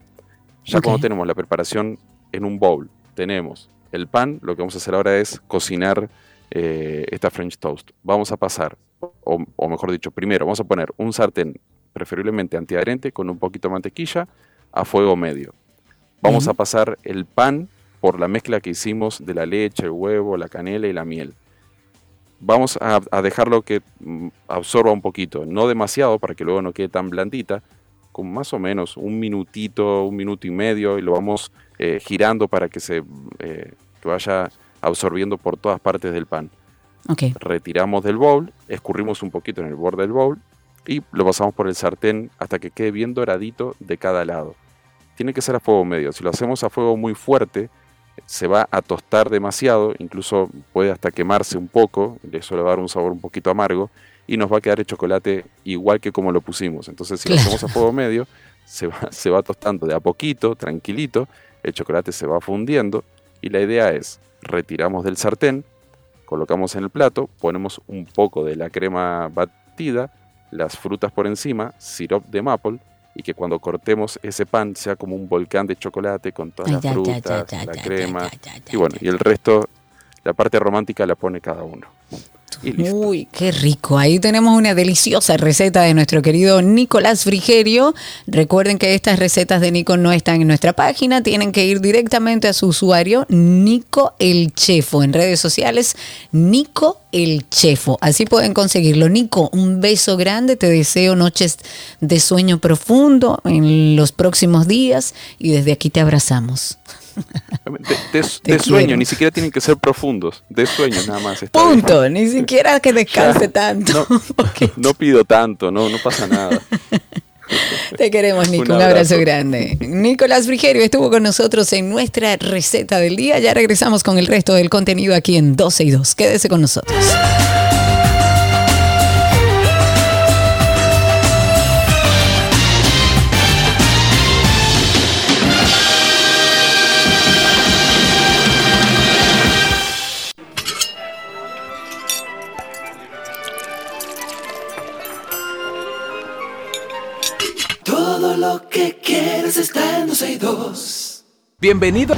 Ya
Ok.
cuando tenemos la preparación en un bowl, tenemos el pan, lo que vamos a hacer ahora es cocinar eh, esta French toast. Vamos a pasar, o, o mejor dicho, primero vamos a poner un sartén, preferiblemente antiadherente, con un poquito de mantequilla, a fuego medio. Vamos a pasar el pan por la mezcla que hicimos de la leche, el huevo, la canela y la miel. Vamos a, a dejarlo que mm, absorba un poquito, no demasiado para que luego no quede tan blandita, con más o menos un minutito, un minuto y medio, y lo vamos eh, girando para que se eh, que vaya absorbiendo por todas partes del pan.
Ok.
Retiramos del bowl, escurrimos un poquito en el borde del bowl y lo pasamos por el sartén hasta que quede bien doradito de cada lado. Tiene que ser a fuego medio. Si lo hacemos a fuego muy fuerte, se va a tostar demasiado, incluso puede hasta quemarse un poco, eso le va a dar un sabor un poquito amargo y nos va a quedar el chocolate igual que como lo pusimos. Entonces, si
Claro.
lo hacemos a fuego medio, se va, se va tostando de a poquito, tranquilito, el chocolate se va fundiendo y la idea es, retiramos del sartén, colocamos en el plato, ponemos un poco de la crema batida, las frutas por encima, sirop de maple y que cuando cortemos ese pan sea como un volcán de chocolate con todas las frutas, la crema y bueno, y el resto, la parte romántica la pone cada uno.
Uy, qué rico. Ahí tenemos una deliciosa receta de nuestro querido Nicolás Frigerio. Recuerden que estas recetas de Nico no están en nuestra página, tienen que ir directamente a su usuario Nico el Chefo en redes sociales, Nico el Chefo. Así pueden conseguirlo. Nico, un beso grande, te deseo noches de sueño profundo en los próximos días y desde aquí te abrazamos.
De, de-
Te
de sueño,
quiero.
ni siquiera tienen que ser profundos, de sueño nada más. bien.
Punto, ni siquiera que descanse tanto.
No pido tanto, no, no pasa nada.
Te queremos, Nico. Un,
Un
abrazo.
abrazo.
grande. Nicolás Frigerio estuvo con nosotros en nuestra receta del día. Ya regresamos con el resto del contenido aquí en 12 y 2. Quédese con nosotros.
Que quieres está en 12 y 2.
Bienvenido.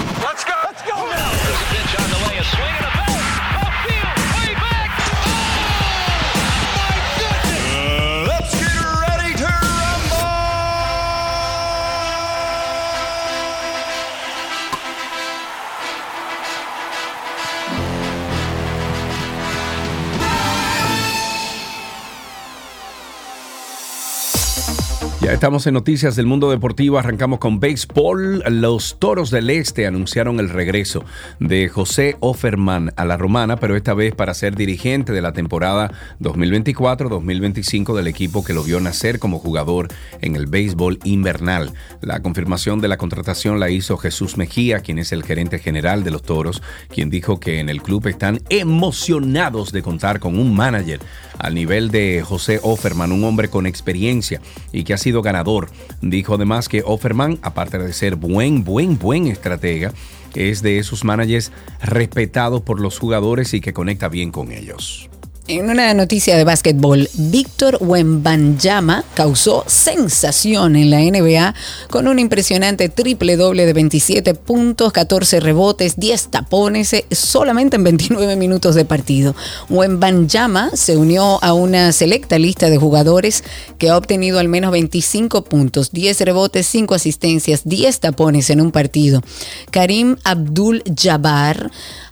Estamos en Noticias del Mundo Deportivo. Arrancamos con béisbol. Los Toros del Este anunciaron el regreso de José Offerman a la Romana, pero esta vez para ser dirigente de la temporada 2024-2025 del equipo que lo vio nacer como jugador en el béisbol invernal. La confirmación de la contratación la hizo Jesús Mejía, quien es el gerente general de los Toros, quien dijo que en el club están emocionados de contar con un manager al nivel de José Offerman, un hombre con experiencia y que ha sido ganador. Dijo además que Offerman, aparte de ser buen, buen, buen estratega, es de esos managers respetados por los jugadores y que conecta bien con ellos.
En una noticia de básquetbol, Víctor Wembanyama causó sensación en la NBA con un impresionante triple doble de 27 puntos, 14 rebotes, 10 tapones, eh, solamente en 29 minutos de partido. Wembanyama se unió a una selecta lista de jugadores que ha obtenido al menos 25 puntos, 10 rebotes, 5 asistencias, 10 tapones en un partido. Karim Abdul-Jabbar,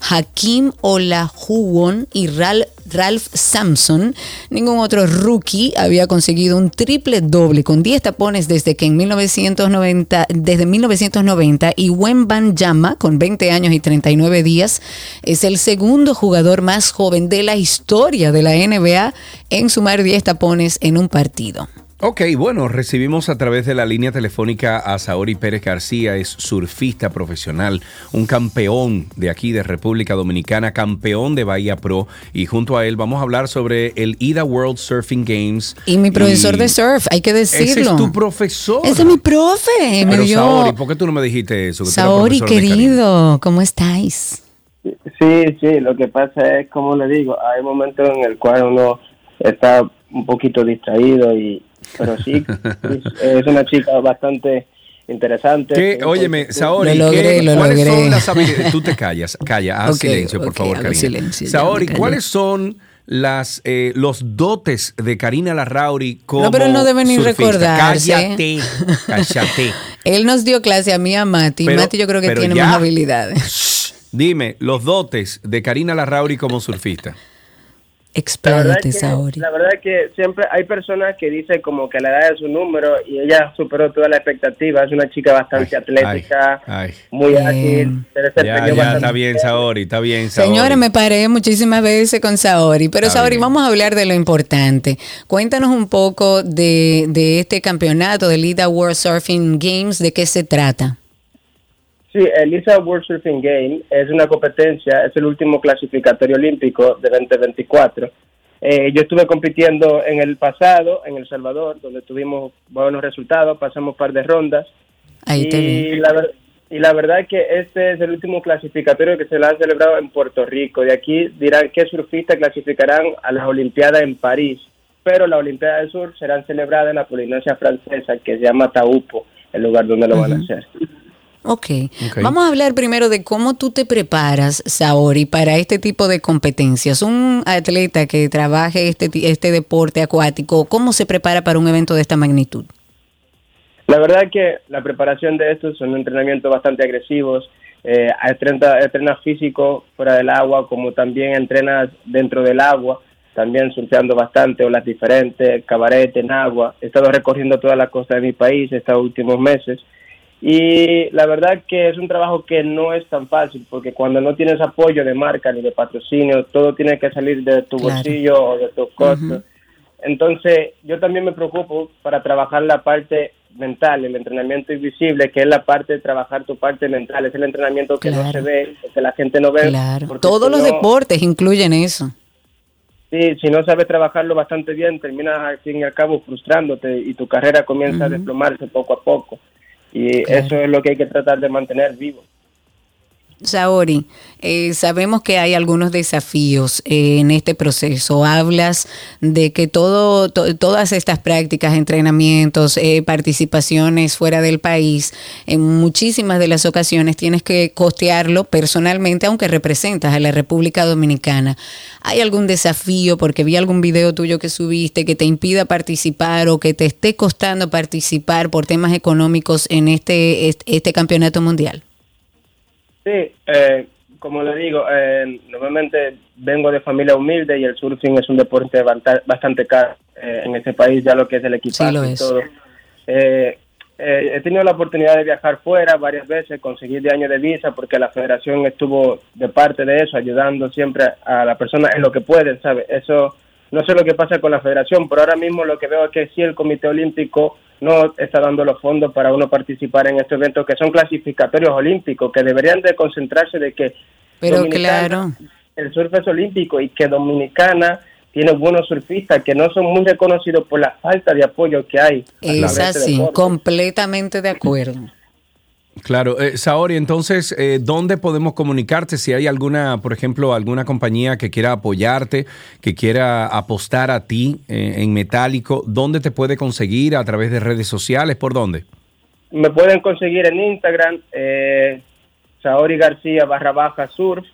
Hakim Olajuwon y Ral- Ralph Sampson, ningún otro rookie había conseguido un triple doble con 10 tapones desde que en 1990, desde 1990 y Wembanyama con 20 años y 39 días es el segundo jugador más joven de la historia de la NBA en sumar 10 tapones en un partido.
Ok, bueno, recibimos a través de la línea telefónica a Saori Pérez García, es surfista profesional, un campeón de aquí de República Dominicana, campeón de Bahía Pro, y junto a él vamos a hablar sobre el IDA World Surfing Games.
Y mi profesor de surf, hay que decirlo.
Ese es tu profesor.
Ese es mi profe. me
Pero
dio-
Saori, ¿por qué tú no me dijiste eso? que
Saori, querido, ¿cómo estáis?
Sí, sí, lo que pasa es, como le digo, hay momentos en el cual uno está un poquito distraído y pero sí, es, es una chica bastante interesante.
¿Qué? Óyeme, Saori,
Lo logré,
¿qué-
lo
¿cuáles
logré.
son las habilidades? Tú te callas, calla, haz silencio, por favor, Karina.
silencio,
Saori. ¿cuáles son las eh, los dotes de Karina Larrauri como
No, pero él no debe ni
surfista?
recordarse.
Cállate, cállate.
Él nos dio clase a mí y a Mati.
Pero-
Mati yo creo que tiene
ya.
más habilidades.
Dime, los dotes de Karina Larrauri como surfista.
La verdad,
Expláyate, Saori.
la verdad es que siempre hay personas que dicen como que la edad es su número y ella superó toda la expectativa. Es una chica bastante
Ay,
atlética,
ay.
muy ágil.
Ya, ya,
bastante
está bien, Saori, está bien, Saori.
Señores, me paré muchísimas veces con Saori, pero
Está
Saori,
bien.
vamos a hablar de lo importante. Cuéntanos un poco de, de este campeonato del IDA World Surfing Games, ¿de qué se trata?
Sí, el ISA World Surfing Game es una competencia, es el último clasificatorio olímpico de 2024. Eh, yo estuve compitiendo en el pasado, en El Salvador, donde tuvimos buenos resultados, pasamos un par de rondas.
Ahí te vi.
y, la, y la verdad es que este es el último clasificatorio que se lo ha celebrado en Puerto Rico. De aquí dirán qué surfistas clasificarán a las Olimpiadas en París. Pero las Olimpiadas del Sur serán celebradas en la Polinesia Francesa, que se llama Taupo, el lugar donde lo van a hacer.
Ok.
Ok.
Vamos a hablar primero de cómo tú te preparas, Saori, para este tipo de competencias. Un atleta que trabaje este, ti- este deporte acuático, ¿cómo se prepara para un evento de esta magnitud?
La verdad es que la preparación de estos son entrenamientos bastante agresivos. Eh, entrenas, entrenas físico fuera del agua, como también entrenas dentro del agua, también surfeando bastante, olas diferentes, cabaret en agua. He estado recorriendo toda la costa de mi país estos últimos meses. Y la verdad que es un trabajo que no es tan fácil, porque cuando no tienes apoyo de marca ni de patrocinio, todo tiene que salir de tu
Claro.
bolsillo o de tus costos. Entonces, yo también me preocupo para trabajar la parte mental, el entrenamiento invisible, que es la parte de trabajar tu parte mental, es el entrenamiento que no se ve, que la gente no ve.
Claro. Todos
si
los
no-
deportes incluyen eso.
Sí, si no sabes trabajarlo bastante bien, terminas al fin y al cabo frustrándote y tu carrera comienza a desplomarse poco a poco. Y
Claro.
eso es lo que hay que tratar de mantener vivo.
Saori, eh, sabemos que hay algunos desafíos eh, en este proceso. Hablas de que todo, to- todas estas prácticas, entrenamientos, eh, participaciones fuera del país, en muchísimas de las ocasiones tienes que costearlo personalmente, aunque representas a la República Dominicana. ¿Hay algún desafío? Porque vi algún video tuyo que subiste que te impida participar o que te esté costando participar por temas económicos en este, este, este campeonato mundial.
Sí, eh, como le digo, eh, normalmente vengo de familia humilde y el surfing es un deporte bastante caro eh, en este país, ya lo que es el equipaje
Sí, lo
y
es.
todo. Eh, eh, he tenido la oportunidad de viajar fuera varias veces, conseguir de año de visa, porque la federación estuvo de parte de eso, ayudando siempre a la persona en lo que pueden, ¿sabe? Eso no sé lo que pasa con la federación, pero ahora mismo lo que veo es que sí el Comité Olímpico no está dando los fondos para uno participar en estos eventos que son clasificatorios olímpicos, que deberían de concentrarse de que
Pero
Dominicana-
claro.
el surf es olímpico y que Dominicana tiene buenos surfistas que no son muy reconocidos por la falta de apoyo que hay.
Es así, completamente de acuerdo.
Claro, eh, Saori, entonces, eh, ¿dónde podemos comunicarte? Si hay alguna, por ejemplo, alguna compañía que quiera apoyarte, que quiera apostar a ti eh, en metálico, ¿dónde te puede conseguir? ¿A través de redes sociales? ¿Por dónde?
Me pueden conseguir en Instagram, eh, Saori García barra baja surf.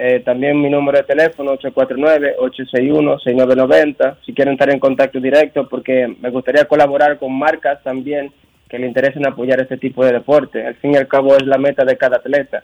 Eh, también mi número de teléfono 849-861-6990. Si quieren estar en contacto directo, porque me gustaría colaborar con marcas también que le interesen apoyar este tipo de deporte. Al fin y al cabo es la meta de cada atleta.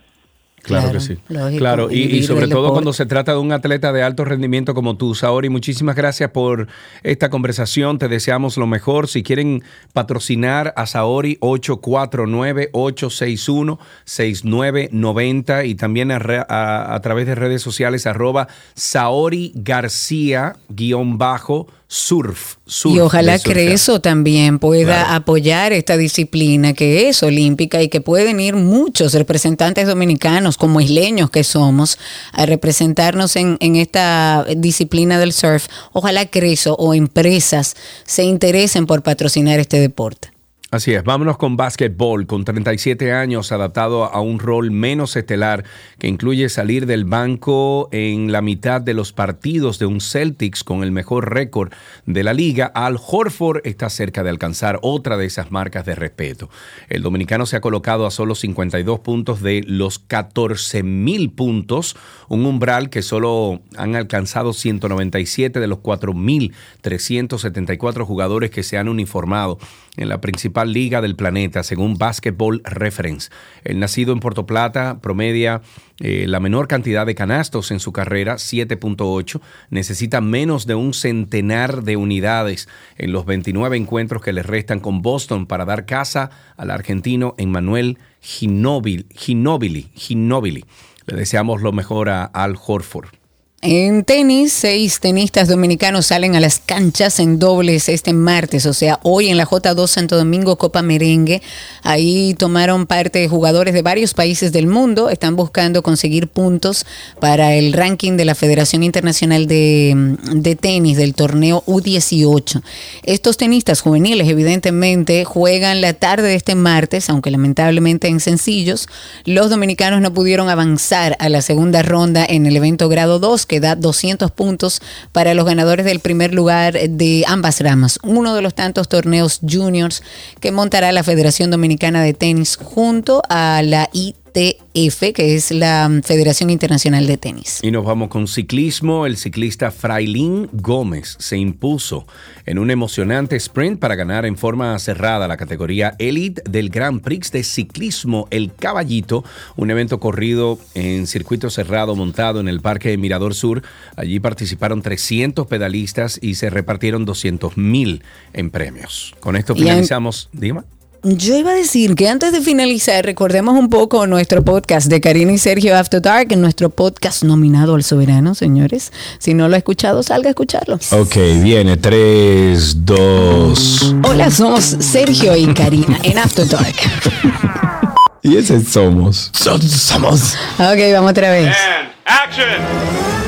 Claro,
Claro,
que sí.
lógico,
claro, y, sobre todo
deporte.
cuando se trata de un atleta de alto rendimiento como tú, Saori, muchísimas gracias por esta conversación. Te deseamos lo mejor. Si quieren patrocinar a Saori, 849-861-6990 y también a, re- a- a través de redes sociales, arroba Saori García, guion bajo, surf. surf
Y ojalá
surfear.
Creso también pueda
Claro.
apoyar esta disciplina que es olímpica y que pueden ir muchos representantes dominicanos como isleños que somos a representarnos en, en esta disciplina del surf. Ojalá Creso o empresas se interesen por patrocinar este deporte.
Así es, vámonos con básquetbol, con 37 años, adaptado a un rol menos estelar que incluye salir del banco en la mitad de los partidos de un Celtics con el mejor récord de la liga. Al Horford está cerca de alcanzar otra de esas marcas de respeto. El dominicano se ha colocado a solo 52 puntos de los 14 mil puntos, un umbral que solo han alcanzado 197 de los 4.374 jugadores que se han uniformado en la principal liga del planeta, según Basketball Reference. El nacido en Puerto Plata promedia eh, la menor cantidad de canastos en su carrera, 7.8. Necesita menos de un centenar de unidades en los 29 encuentros que le restan con Boston para dar casa al argentino Emmanuel Ginóbili. Ginóbili, Ginóbili. Le deseamos lo mejor a Al Horford.
En tenis, seis tenistas dominicanos salen a las canchas en dobles este martes, o sea, hoy en la J2 Santo Domingo Copa Merengue. Ahí tomaron parte jugadores de varios países del mundo, están buscando conseguir puntos para el ranking de la Federación Internacional de, de Tenis del torneo U18. Estos tenistas juveniles evidentemente juegan la tarde de este martes, aunque lamentablemente en sencillos. Los dominicanos no pudieron avanzar a la segunda ronda en el evento grado 2, que da 200 puntos para los ganadores del primer lugar de ambas ramas. Uno de los tantos torneos juniors que montará la Federación Dominicana de Tenis junto a la ITF, que es la Federación Internacional de Tenis.
Y nos vamos con ciclismo. El ciclista Frailín Gómez se impuso en un emocionante sprint para ganar en forma cerrada la categoría Elite del Grand Prix de Ciclismo El Caballito, un evento corrido en circuito cerrado montado en el Parque de Mirador Sur. Allí participaron 300 pedalistas y se repartieron 200 mil en premios. Con esto
Y en-
finalizamos. Dima.
Yo iba a decir que antes de finalizar, recordemos un poco nuestro podcast de Karina y Sergio After Dark, nuestro podcast nominado al soberano, señores. Si no lo ha escuchado, salga a escucharlo.
Ok, viene 3, 2.
Hola, somos Sergio y Karina en After Dark.
Y ese somos. Somos.
Ok, vamos otra vez.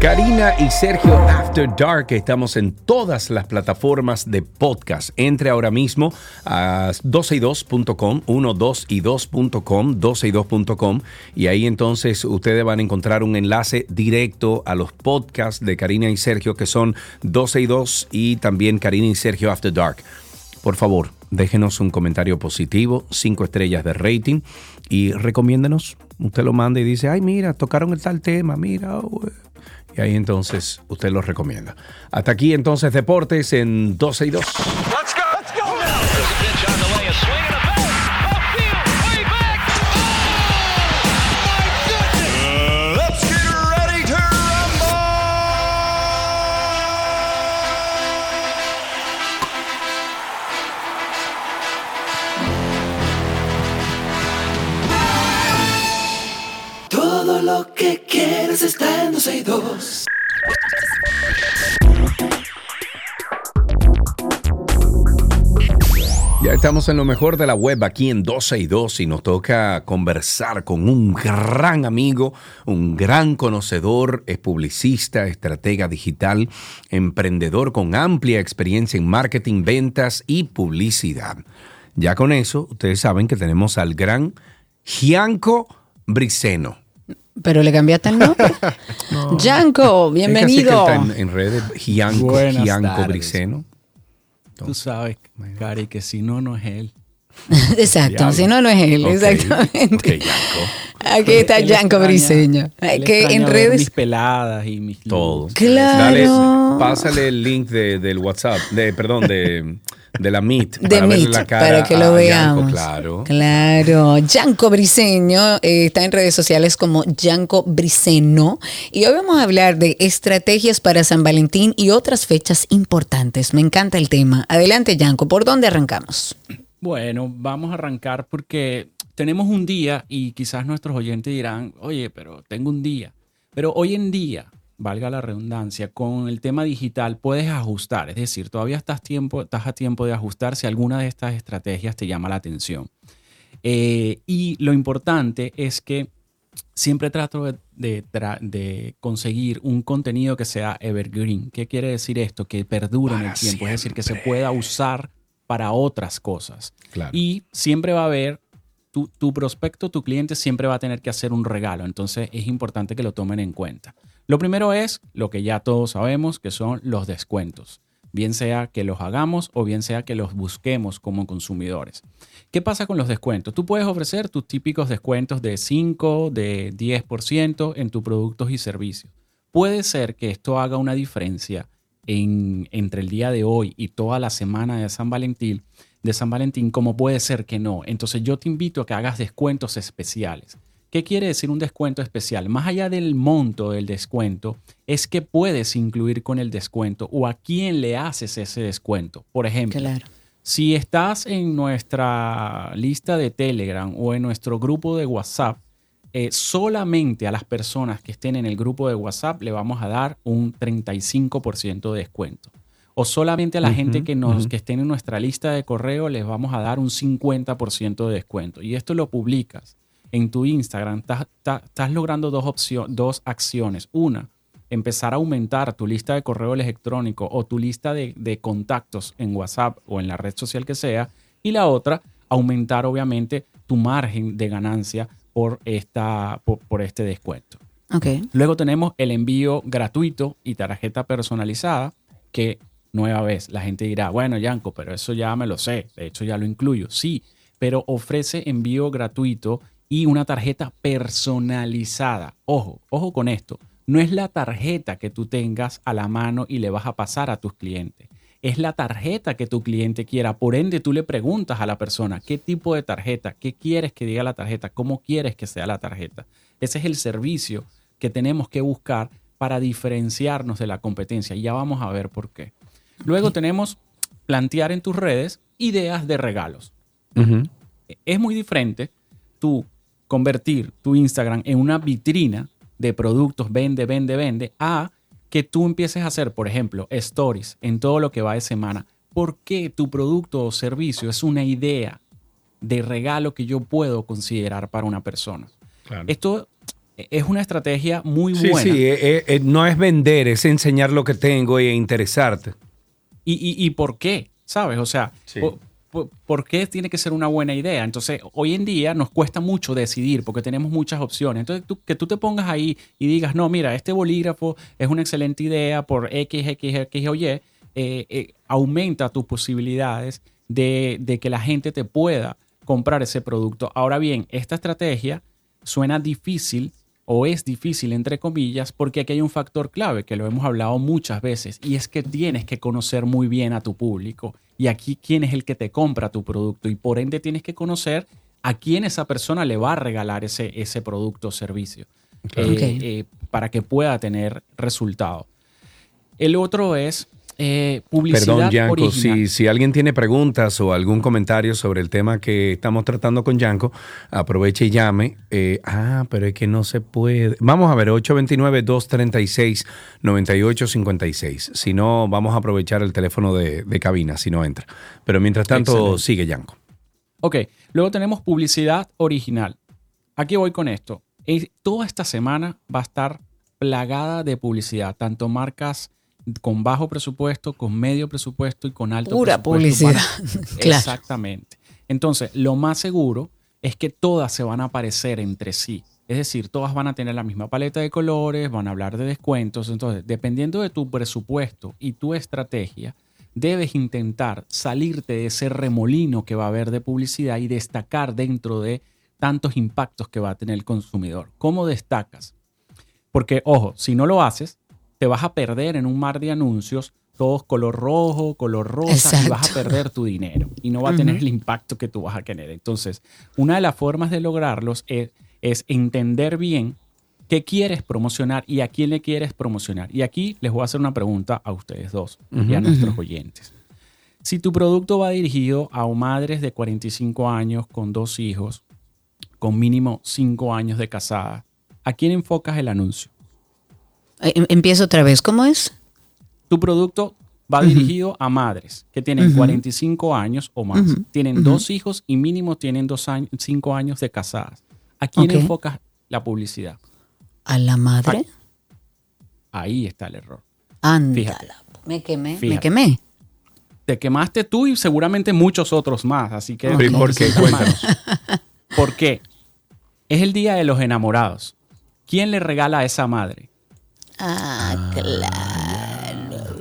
Karina y Sergio After Dark, estamos en todas las plataformas de podcast. Entre ahora mismo a 12y2.com, 12y2.com, 12y2.com y ahí entonces ustedes van a encontrar un enlace directo a los podcasts de Karina y Sergio que son 12 y 2 y también Karina y Sergio After Dark. Por favor, déjenos un comentario positivo, cinco estrellas de rating y recomiéndenos. Usted lo manda y dice, ay, mira, tocaron el tal tema, mira. oh, eh". Y ahí entonces usted lo recomienda. Hasta aquí entonces Deportes en 12 y 2.
Todo lo que quieres está en 12 y 2.
Ya estamos en lo mejor de la web aquí en 12 y 2 y nos toca conversar con un gran amigo, un gran conocedor, es publicista, estratega digital, emprendedor con amplia experiencia en marketing, ventas y publicidad. Ya con eso, ustedes saben que tenemos al gran Gianco Briceno.
Pero le cambiaste el nombre. Yanko,
Es que así que
bienvenido.
está en, en redes, Gianco, Gianco. Briceno.
Tú sabes, Cari, que si no, no es él.
Exacto, si no, no es él,
Ok,
exactamente.
ok, Yanko.
Aquí está Yanko Briseño.
él
Que en redes.
Mis peladas y mis
Todo.
Claro.
Dale, pásale el link de- del WhatsApp, de, perdón, de, de la Meet.
de
para
Meet,
la cara
para que lo
Yanko,
veamos.
claro.
Claro. Yanko Briseño eh, está en redes sociales como Yanko Briceno. Y hoy vamos a hablar de estrategias para San Valentín y otras fechas importantes. Me encanta el tema. Adelante, Yanko. ¿Por dónde arrancamos?
Bueno, vamos a arrancar porque tenemos un día y quizás nuestros oyentes dirán, oye, pero tengo un día. Pero hoy en día, valga la redundancia, con el tema digital puedes ajustar. Es decir, todavía estás, tiempo, estás a tiempo de ajustar si alguna de estas estrategias te llama la atención. Eh, y lo importante es que siempre trato de, de tra- de conseguir un contenido que sea evergreen. ¿Qué quiere decir esto? Que perdure en el tiempo, es decir, que se pueda usar para otras cosas.
Claro.
Y siempre va a haber, tu, prospecto, tu cliente siempre va a tener que hacer un regalo. Entonces es importante que lo tomen en cuenta. Lo primero es lo que ya todos sabemos, que son los descuentos. Bien sea que los hagamos o bien sea que los busquemos como consumidores. ¿Qué pasa con los descuentos? Tú puedes ofrecer tus típicos descuentos de 5, de 10% en tus productos y servicios. Puede ser que esto haga una diferencia en- entre el día de hoy y toda la semana de San Valentín, de San Valentín, como puede ser que no. Entonces yo te invito a que hagas descuentos especiales. ¿Qué quiere decir un descuento especial? Más allá del monto del descuento, es que puedes incluir con el descuento o a quién le haces ese descuento. Por ejemplo,
Claro.
si estás en nuestra lista de Telegram o en nuestro grupo de WhatsApp, eh, solamente a las personas que estén en el grupo de WhatsApp le vamos a dar un 35% de descuento. O solamente a la gente que, nos, que estén en nuestra lista de correo les vamos a dar un 50% de descuento. Y esto lo publicas en tu Instagram. Estás, estás- estás logrando dos, opcio- dos acciones. Una, empezar a aumentar tu lista de correo electrónico o tu lista de, de contactos en WhatsApp o en la red social que sea. Y la otra, aumentar obviamente tu margen de ganancia por, esta, por, por este descuento.
Ok.
Luego tenemos el envío gratuito y tarjeta personalizada, que nueva vez la gente dirá, bueno, Yanko, pero eso ya me lo sé, de hecho ya lo incluyo. Sí, pero ofrece envío gratuito y una tarjeta personalizada. Ojo, ojo con esto. No es la tarjeta que tú tengas a la mano y le vas a pasar a tus clientes. Es la tarjeta que tu cliente quiera. Por ende, tú le preguntas a la persona qué tipo de tarjeta, qué quieres que diga la tarjeta, cómo quieres que sea la tarjeta. Ese es el servicio que tenemos que buscar para diferenciarnos de la competencia. Y ya vamos a ver por qué. Luego tenemos plantear en tus redes ideas de regalos. Es muy diferente tú convertir tu Instagram en una vitrina de productos, vende, vende, vende, a que tú empieces a hacer, por ejemplo, stories en todo lo que va de semana. ¿Por qué tu producto o servicio es una idea de regalo que yo puedo considerar para una persona?
Claro.
Esto es una estrategia muy
Sí,
buena.
sí, eh, eh, no es vender, es enseñar lo que tengo e interesarte.
¿Y, y, y por qué? ¿Sabes? O sea,
Sí.
¿por, qué tiene que ser una buena idea? Entonces, hoy en día nos cuesta mucho decidir porque tenemos muchas opciones. Entonces, tú- que tú te pongas ahí y digas, no, mira, este bolígrafo es una excelente idea por X, X, X o Y, eh, eh, aumenta tus posibilidades de, de que la gente te pueda comprar ese producto. Ahora bien, esta estrategia suena difícil o es difícil, entre comillas, porque aquí hay un factor clave que lo hemos hablado muchas veces y es que tienes que conocer muy bien a tu público y aquí quién es el que te compra tu producto y por ende tienes que conocer a quién esa persona le va a regalar ese, ese producto o servicio eh, eh, para que pueda tener resultado. El otro es eh, publicidad
Perdón, Yanko,
original.
si, si alguien tiene preguntas o algún comentario sobre el tema que estamos tratando con Yanko, aproveche y llame. Eh, ah, pero es que no se puede. Vamos a ver, 829-236-9856. Si no, vamos a aprovechar el teléfono de, de cabina, si no entra. Pero mientras tanto,
Excelente.
sigue Yanko.
Ok, luego tenemos publicidad original. Aquí voy con esto. Toda esta semana va a estar plagada de publicidad, tanto marcas con bajo presupuesto, con medio presupuesto y con alto
Pura
presupuesto.
publicidad. Claro.
Exactamente. Entonces, lo más seguro es que todas se van a parecer entre sí. Es decir, todas van a tener la misma paleta de colores, van a hablar de descuentos. Entonces, dependiendo de tu presupuesto y tu estrategia, debes intentar salirte de ese remolino que va a haber de publicidad y destacar dentro de tantos impactos que va a tener el consumidor. ¿Cómo destacas? Porque, ojo, si no lo haces, te vas a perder en un mar de anuncios, todos color rojo, color rosa, y vas a perder tu dinero y no va a tener el impacto que tú vas a tener. Entonces, una de las formas de lograrlos es, es entender bien qué quieres promocionar y a quién le quieres promocionar. Y aquí les voy a hacer una pregunta a ustedes dos y a nuestros oyentes. Si tu producto va dirigido a madres de 45 años con dos hijos, con mínimo 5 años de casada, ¿a quién enfocas el anuncio?
Eh, em- Empiezo otra vez. ¿Cómo es?
Tu producto va dirigido a madres que tienen 45 años o más, tienen dos hijos y mínimo tienen 5 años de casadas. ¿A quién enfocas la publicidad?
¿A la madre?
Ahí está el error.
Ándala. Me quemé. Me quemé.
Te quemaste tú y seguramente muchos otros más, así que...
Pero ¿y por qué? Cuéntanos.
¿Por qué? Es el día de los enamorados. ¿Quién le regala a esa madre?
Ah,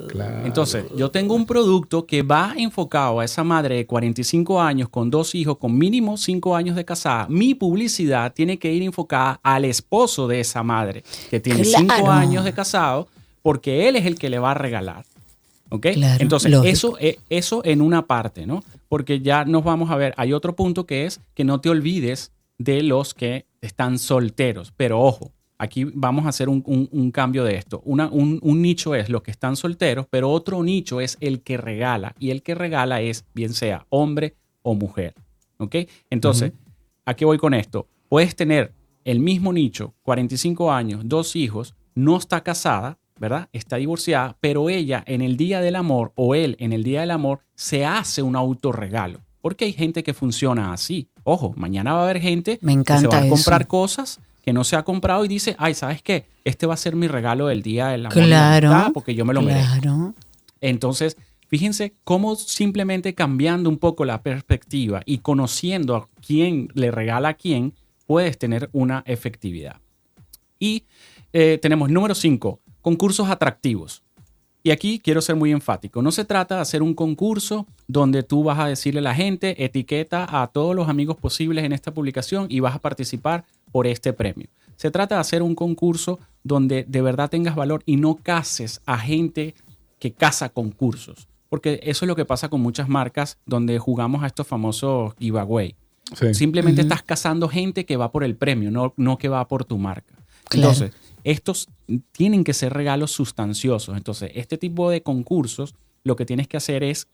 Claro.
Entonces, yo tengo un producto que va enfocado a esa madre de 45 años con dos hijos, con mínimo 5 años de casada. Mi publicidad tiene que ir enfocada al esposo de esa madre, que tiene
Claro.
5 años de casado, porque él es el que le va a regalar. ¿Ok?
Claro,
Entonces,
lógico.
eso, eh, eso en una parte, ¿no? Porque ya nos vamos a ver, hay otro punto que es que no te olvides de los que están solteros. Pero ojo, aquí vamos a hacer un, un- un cambio de esto. Una- un, un nicho es los que están solteros, pero otro nicho es el que regala. Y el que regala es, bien sea hombre o mujer. ¿Ok? Entonces, ¿a qué voy con esto? Puedes tener el mismo nicho, 45 años, dos hijos, no está casada, ¿verdad? Está divorciada, pero ella en el día del amor o él en el día del amor se hace un autorregalo. Porque hay gente que funciona así. Ojo, mañana va a haber gente
Me
que se
encanta
va a comprar
eso.
cosas que no se ha comprado y dice, ay, ¿sabes qué? Este va a ser mi regalo del día y la
Claro.
amistad porque yo me lo merezco.
Claro.
Entonces, fíjense cómo simplemente cambiando un poco la perspectiva y conociendo a quién le regala a quién, puedes tener una efectividad. Y eh, tenemos número 5, concursos atractivos. Y aquí quiero ser muy enfático. No se trata de hacer un concurso donde tú vas a decirle a la gente, etiqueta a todos los amigos posibles en esta publicación y vas a participar por este premio. Se trata de hacer un concurso donde de verdad tengas valor y no cases a gente que caza concursos. Porque eso es lo que pasa con muchas marcas donde jugamos a estos famosos giveaway.
Sí.
Simplemente estás cazando gente que va por el premio, no, no que va por tu marca.
Claro.
Entonces, estos tienen que ser regalos sustanciosos. Entonces, este tipo de concursos, lo que tienes que hacer es,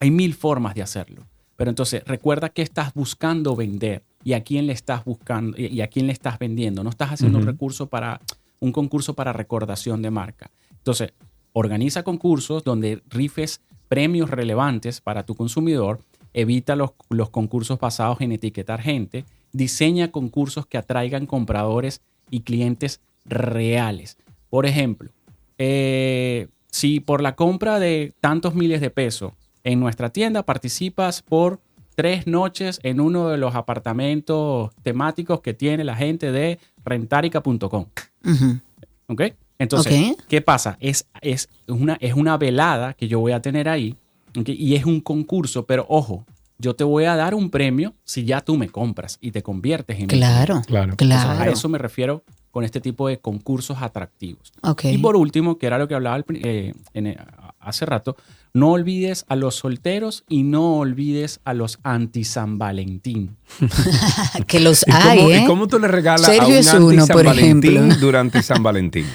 hay mil formas de hacerlo. Pero entonces, recuerda que estás buscando vender y a quién le estás buscando y a quién le estás vendiendo. No estás haciendo un recurso para un concurso para recordación de marca. Entonces, organiza concursos donde rifes premios relevantes para tu consumidor, evita los, los concursos basados en etiquetar gente, diseña concursos que atraigan compradores y clientes reales. Por ejemplo, eh, si por la compra de tantos miles de pesos en nuestra tienda participas por tres noches en uno de los apartamentos temáticos que tiene la gente de rentarica.com. ¿Ok? Entonces. ¿qué pasa? Es, es, una, es una velada que yo voy a tener ahí y es un concurso, pero ojo, yo te voy a dar un premio si ya tú me compras y te conviertes en mi
Claro.
Claro.
Entonces,
Claro.
a eso me refiero con este tipo de concursos atractivos. Y por último, que era lo que hablaba eh, en, eh, hace rato, no olvides a los solteros y no olvides a los anti-San Valentín.
que los
¿Y
hay,
cómo,
¿eh?
y cómo tú le regalas
Sergio
a un
es uno,
anti-San
por
Valentín
ejemplo.
durante San Valentín?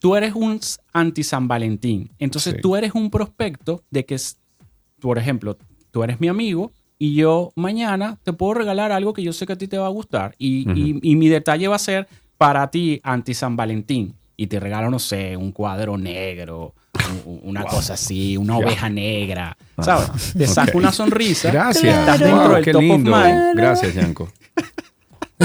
Tú eres un s- anti-San Valentín. Entonces
Sí.
tú eres un prospecto de que, por ejemplo, tú eres mi amigo y yo mañana te puedo regalar algo que yo sé que a ti te va a gustar. Y, y- y mi detalle va a ser para ti anti-San Valentín. Y te regalo, no sé, un cuadro negro, un- una cosa así, una oveja negra. ¿Sabes? Te saco
Ok.
una sonrisa.
Gracias.
Estás
Wow,
dentro del
qué
top of
lindo.
mind.
Gracias, Yanko.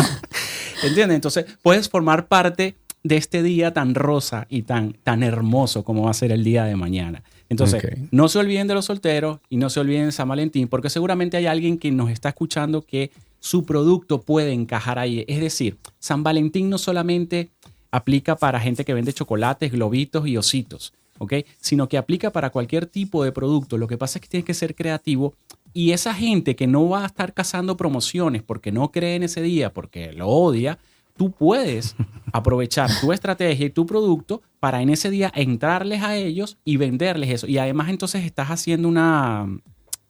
¿Entiendes? Entonces puedes formar parte de este día tan rosa y tan, tan hermoso como va a ser el día de mañana. Entonces, no se olviden de los solteros y no se olviden de San Valentín, porque seguramente hay alguien que nos está escuchando que su producto puede encajar ahí. Es decir, San Valentín no solamente aplica para gente que vende chocolates, globitos y ositos. ¿Ok? Sino que aplica para cualquier tipo de producto. Lo que pasa es que tienes que ser creativo y esa gente que no va a estar cazando promociones porque no cree en ese día, porque lo odia, tú puedes aprovechar tu estrategia y tu producto para en ese día entrarles a ellos y venderles eso. Y además entonces estás haciendo una,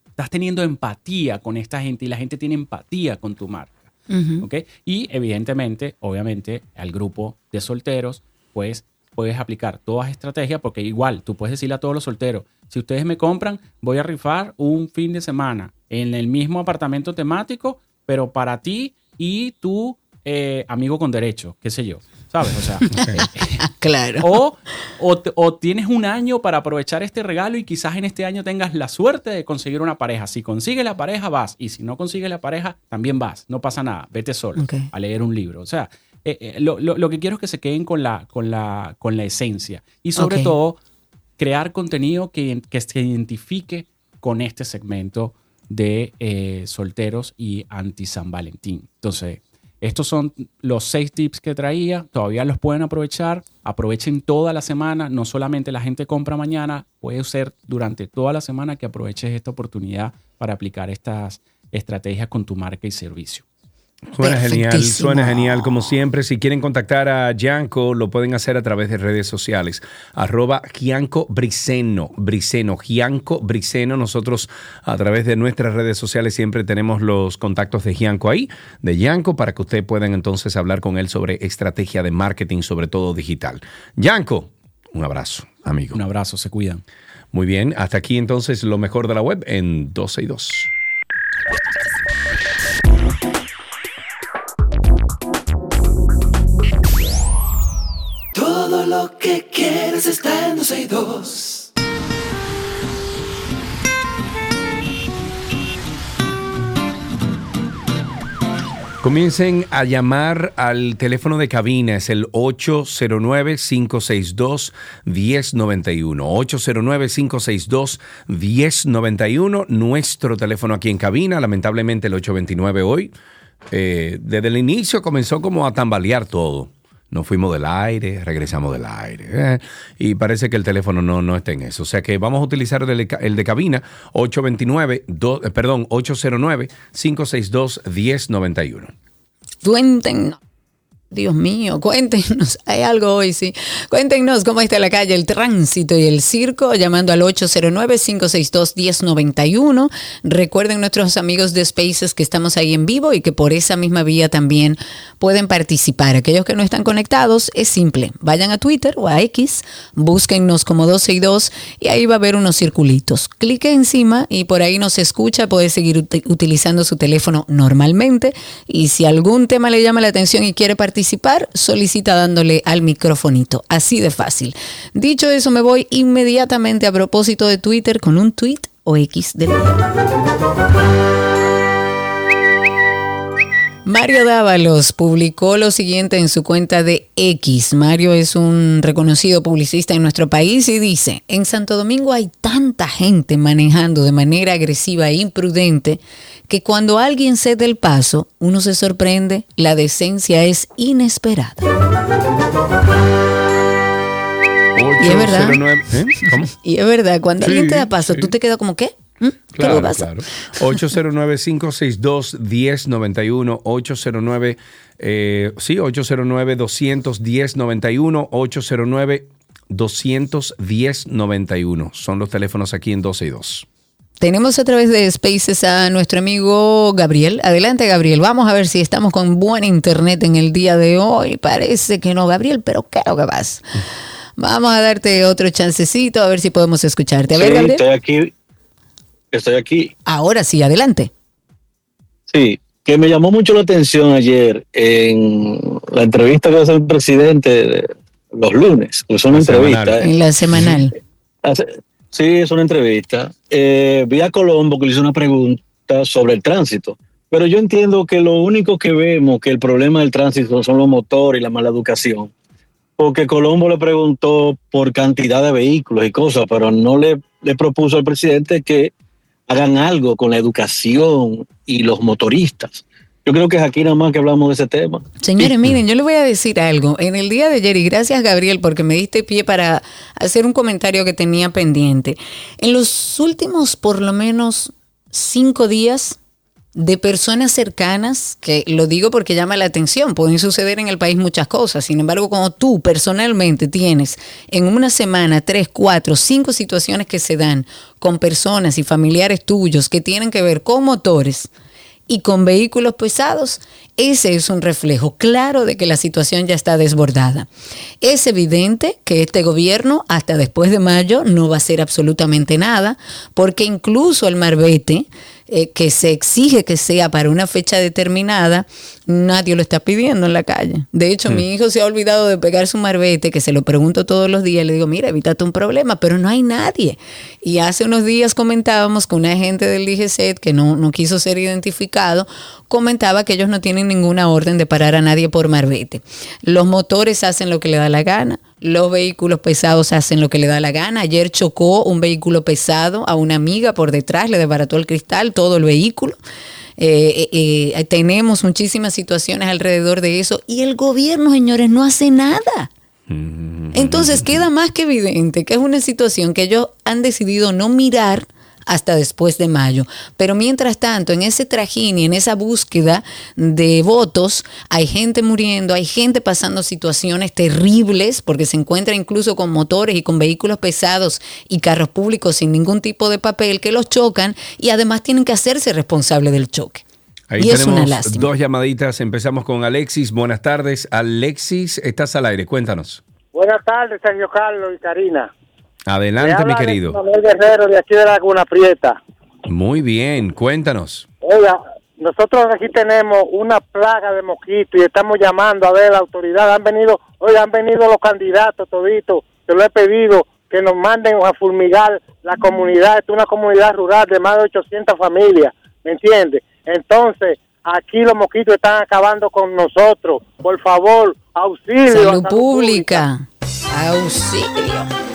estás teniendo empatía con esta gente y la gente tiene empatía con tu marca. ¿ok? Y evidentemente, obviamente, al grupo de solteros, pues puedes aplicar todas estrategias porque igual tú puedes decirle a todos los solteros, si ustedes me compran, voy a rifar un fin de semana en el mismo apartamento temático, pero para ti y tu eh, amigo con derecho, qué sé yo. ¿Sabes? O sea,
claro.
O, o, o, tienes un año para aprovechar este regalo y quizás en este año tengas la suerte de conseguir una pareja. Si consigues la pareja, vas. Y si no consigues la pareja, también vas. No pasa nada. Vete solo a leer un libro. O sea, eh, eh, lo, lo- lo que quiero es que se queden con la, con la, con la esencia. Y sobre todo, crear contenido que, que se identifique con este segmento de eh, solteros y anti San Valentín. Entonces, estos son los seis tips que traía. Todavía los pueden aprovechar. Aprovechen toda la semana. No solamente la gente compra mañana, puede ser durante toda la semana que aproveches esta oportunidad para aplicar estas estrategias con tu marca y servicio.
Suena genial, suena genial como siempre. Si quieren contactar a Gianco, lo pueden hacer a través de redes sociales. Arroba Gianco Briceno, Briceno, Gianco Briceno. Nosotros a través de nuestras redes sociales siempre tenemos los contactos de Gianco ahí, de Gianco, para que ustedes puedan entonces hablar con él sobre estrategia de marketing, sobre todo digital. Gianco, un abrazo, amigo.
Un abrazo, se cuidan.
Muy bien, hasta aquí entonces lo mejor de la web en 12 y 2.
Que quieres está en 12 y 2.
Comiencen a llamar al teléfono de cabina, es el 809-562-1091. 809-562-1091, nuestro teléfono aquí en cabina, lamentablemente el 829 hoy. eh, desde el inicio comenzó como a tambalear todo. Nos fuimos del aire, regresamos del aire. eh, y parece que el teléfono no, no está en eso. O sea que vamos a utilizar el de, cabina 829, do- eh, perdón, 809-562-1091.
Cuéntenos. Dios mío, cuéntenos, hay algo hoy, sí. Cuéntenos cómo está la calle, el tránsito y el circo, llamando al 809-562-1091. Recuerden nuestros amigos de Spaces que estamos ahí en vivo y que por esa misma vía también pueden participar. Aquellos que no están conectados, es simple. Vayan a Twitter o a X, búsquennos como 12 y 2 y ahí va a haber unos circulitos. Clique encima y por ahí nos escucha, puede seguir uti- utilizando su teléfono normalmente y si algún tema le llama la atención y quiere participar, solicita dándole al microfonito. Así de fácil. Dicho eso, me voy inmediatamente a propósito de Twitter con un tweet o X del Mario Dávalos publicó lo siguiente en su cuenta de X. Mario es un reconocido publicista en nuestro país y dice, en Santo Domingo hay tanta gente manejando de manera agresiva e imprudente que cuando alguien cede el paso, uno se sorprende, la decencia es inesperada. Y es verdad.
809 ¿eh? ¿Cómo?
Y es verdad, cuando
Sí,
alguien te da paso,
sí.
tú te quedas como, ¿qué? ¿Mm? ¿Qué le
Claro,
pasa?
claro. 809-562-1091, 809, eh, sí, 809-210-91, 809-210-91. Son los teléfonos aquí en 12 y 2.
Tenemos a través de Spaces a nuestro amigo Gabriel. Adelante, Gabriel. Vamos a ver si estamos con buen internet en el día de hoy. Parece que no, Gabriel, pero creo que vas. Vamos a darte otro chancecito a ver si podemos escucharte. A ver,
Sí,
Gabriel.
estoy aquí. Estoy aquí.
Ahora sí, adelante.
Sí, que me llamó mucho la atención ayer en la entrevista que hace el presidente de los lunes, que es una entrevista. ¿eh?
En la semanal.
Sí, es una entrevista. Eh, vi a Colombo que le hizo una pregunta sobre el tránsito, pero yo entiendo que lo único que vemos que el problema del tránsito son los motores y la mala educación, porque Colombo le preguntó por cantidad de vehículos y cosas, pero no le, le propuso al presidente que hagan algo con la educación y los motoristas. Yo creo que es aquí nada más que hablamos de ese tema.
Señores, miren, yo les voy a decir algo. En el día de ayer, y gracias Gabriel porque me diste pie para hacer un comentario que tenía pendiente. En los últimos por lo menos cinco días de personas cercanas, que lo digo porque llama la atención, pueden suceder en el país muchas cosas. Sin embargo, cuando tú personalmente tienes en una semana tres, cuatro, cinco situaciones que se dan con personas y familiares tuyos que tienen que ver con motores, y con vehículos pesados, ese es un reflejo claro de que la situación ya está desbordada. Es evidente que este gobierno hasta después de mayo no va a hacer absolutamente nada, porque incluso el marbete eh, que se exige que sea para una fecha determinada, nadie lo está pidiendo en la calle. De hecho, mi hijo se ha olvidado de pegar su marbete, que se lo pregunto todos los días, le digo, mira, evítate un problema, pero no hay nadie. Y hace unos días comentábamos con un agente del DGCET que no, no quiso ser identificado, comentaba que ellos no tienen ninguna orden de parar a nadie por marbete. Los motores hacen lo que le da la gana, los vehículos pesados hacen lo que le da la gana. Ayer chocó un vehículo pesado a una amiga por detrás, le desbarató el cristal, todo el vehículo. Eh, eh, eh, tenemos muchísimas situaciones alrededor de eso y el gobierno, señores, no hace nada. Entonces queda más que evidente que es una situación que ellos han decidido no mirar hasta después de mayo. Pero mientras tanto, en ese trajín y en esa búsqueda de votos, hay gente muriendo, hay gente pasando situaciones terribles porque se encuentra incluso con motores y con vehículos pesados y carros públicos sin ningún tipo de papel que los chocan y además tienen que hacerse responsables del choque.
Ahí tenemos dos llamaditas. Empezamos con Alexis. Buenas tardes. Alexis, estás al aire. Cuéntanos.
Buenas tardes, Sergio Carlos y Karina.
Adelante, mi querido.
Manuel Guerrero de aquí de Laguna Prieta.
Muy bien, cuéntanos.
Oiga, nosotros aquí tenemos una plaga de mosquitos y estamos llamando a ver la autoridad. Han venido, oiga, han venido los candidatos toditos. Yo lo he pedido que nos manden a fulmigar la comunidad. Es una comunidad rural de más de 800 familias, ¿me entiende? Entonces, aquí los mosquitos están acabando con nosotros. Por favor, auxilio.
Salud, pública. Auxilio.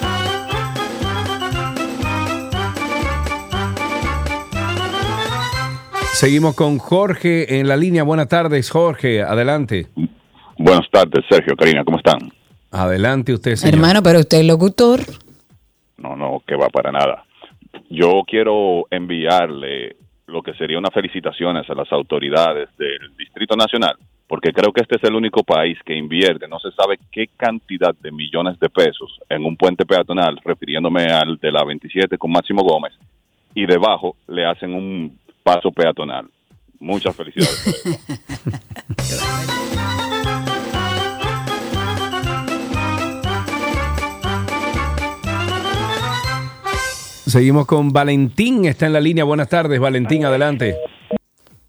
Seguimos con Jorge en la línea. Buenas tardes, Jorge. Adelante.
Buenas tardes, Sergio, Karina, ¿cómo están?
Adelante usted, señor.
Hermano, pero usted es locutor.
No, no, que va para nada. Yo quiero enviarle lo que sería unas felicitaciones a las autoridades del Distrito Nacional, porque creo que este es el único país que invierte, no se sabe qué cantidad de millones de pesos en un puente peatonal, refiriéndome al de la 27 con Máximo Gómez, y debajo le hacen un paso peatonal. Muchas felicidades.
Seguimos con Valentín, está en la línea. Buenas tardes, Valentín, adelante.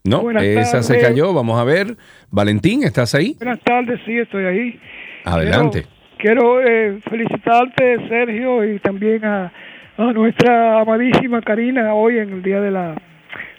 No, esa se cayó, vamos a ver. Valentín, ¿estás ahí?
Buenas tardes, sí, estoy ahí.
Adelante.
Quiero, eh, felicitarte, Sergio, y también a, a nuestra amadísima Karina hoy en el Día de la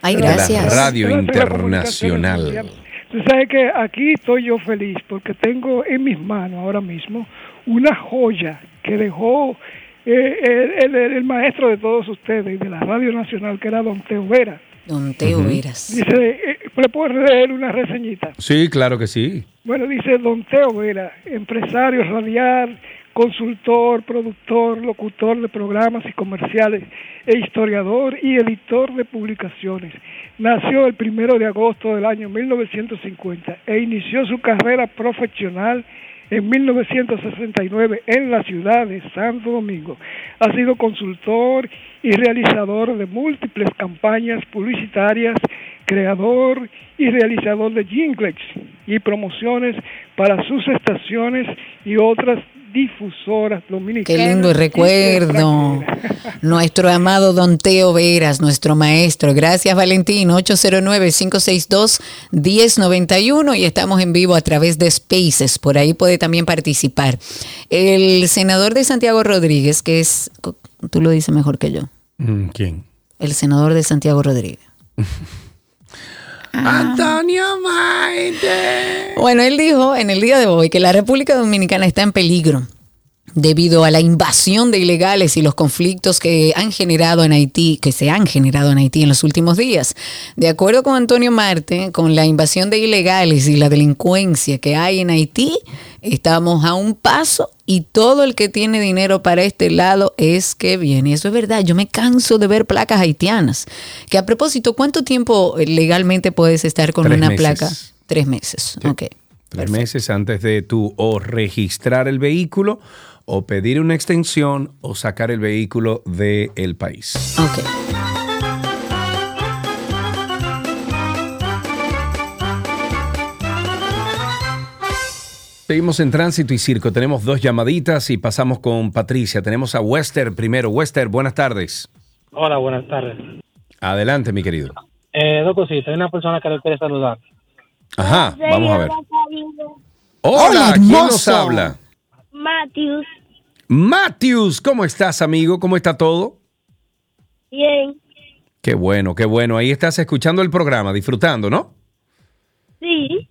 Ay, gracias.
Radio Internacional.
Tú sabes que aquí estoy yo feliz porque tengo en mis manos ahora mismo una joya que dejó eh, el, maestro de todos ustedes de la Radio Nacional, que era Don Teo Vera.
Don Teo Veras.
Dice, eh, ¿le puedo leer una reseñita?
Sí, claro que sí.
Bueno, dice Don Teo Vera, empresario radial, consultor, productor, locutor de programas y comerciales, e historiador y editor de publicaciones. Nació el primero de agosto del año 1950 e inició su carrera profesional en 1969 en la ciudad de Santo Domingo. Ha sido consultor y realizador de múltiples campañas publicitarias, creador y realizador de jingles y promociones para sus estaciones y otras difusoras dominicanas.
Qué lindo recuerdo. nuestro amado Don Teo Veras, nuestro maestro. Gracias, Valentín. 809-562-1091 y estamos en vivo a través de Spaces. Por ahí puede también participar. El senador de Santiago Rodríguez, que es, tú lo dices mejor que yo.
Mm, ¿Quién?
El senador de Santiago Rodríguez.
Antonio Maite.
Bueno, él dijo en el día de hoy que la República Dominicana está en peligro debido a la invasión de ilegales y los conflictos que han generado en Haití, que se han generado en Haití en los últimos días. De acuerdo con Antonio Marte, con la invasión de ilegales y la delincuencia que hay en Haití, estamos a un paso y todo el que tiene dinero para este lado es que viene. Eso es verdad, yo me canso de ver placas haitianas. Que a propósito, ¿cuánto tiempo legalmente puedes estar con
Tres
una
meses.
placa? Tres meses, ok.
Tres meses antes de o registrar el vehículo o pedir una extensión o sacar el vehículo del país.
Ok.
Seguimos en tránsito y circo. Tenemos dos llamaditas y pasamos con Patricia. Tenemos a Wester primero. Wester, buenas tardes.
Hola, buenas tardes.
Adelante, mi querido.
Eh, dos cositas. Hay una persona que le quiere saludar.
Ajá, vamos a ver.
Hola,
¿quién nos habla?
Matthews.
Matthews, ¿cómo estás, amigo? ¿Cómo está todo?
Bien.
Qué bueno, qué bueno. Ahí estás escuchando el programa, disfrutando, ¿no?
Sí.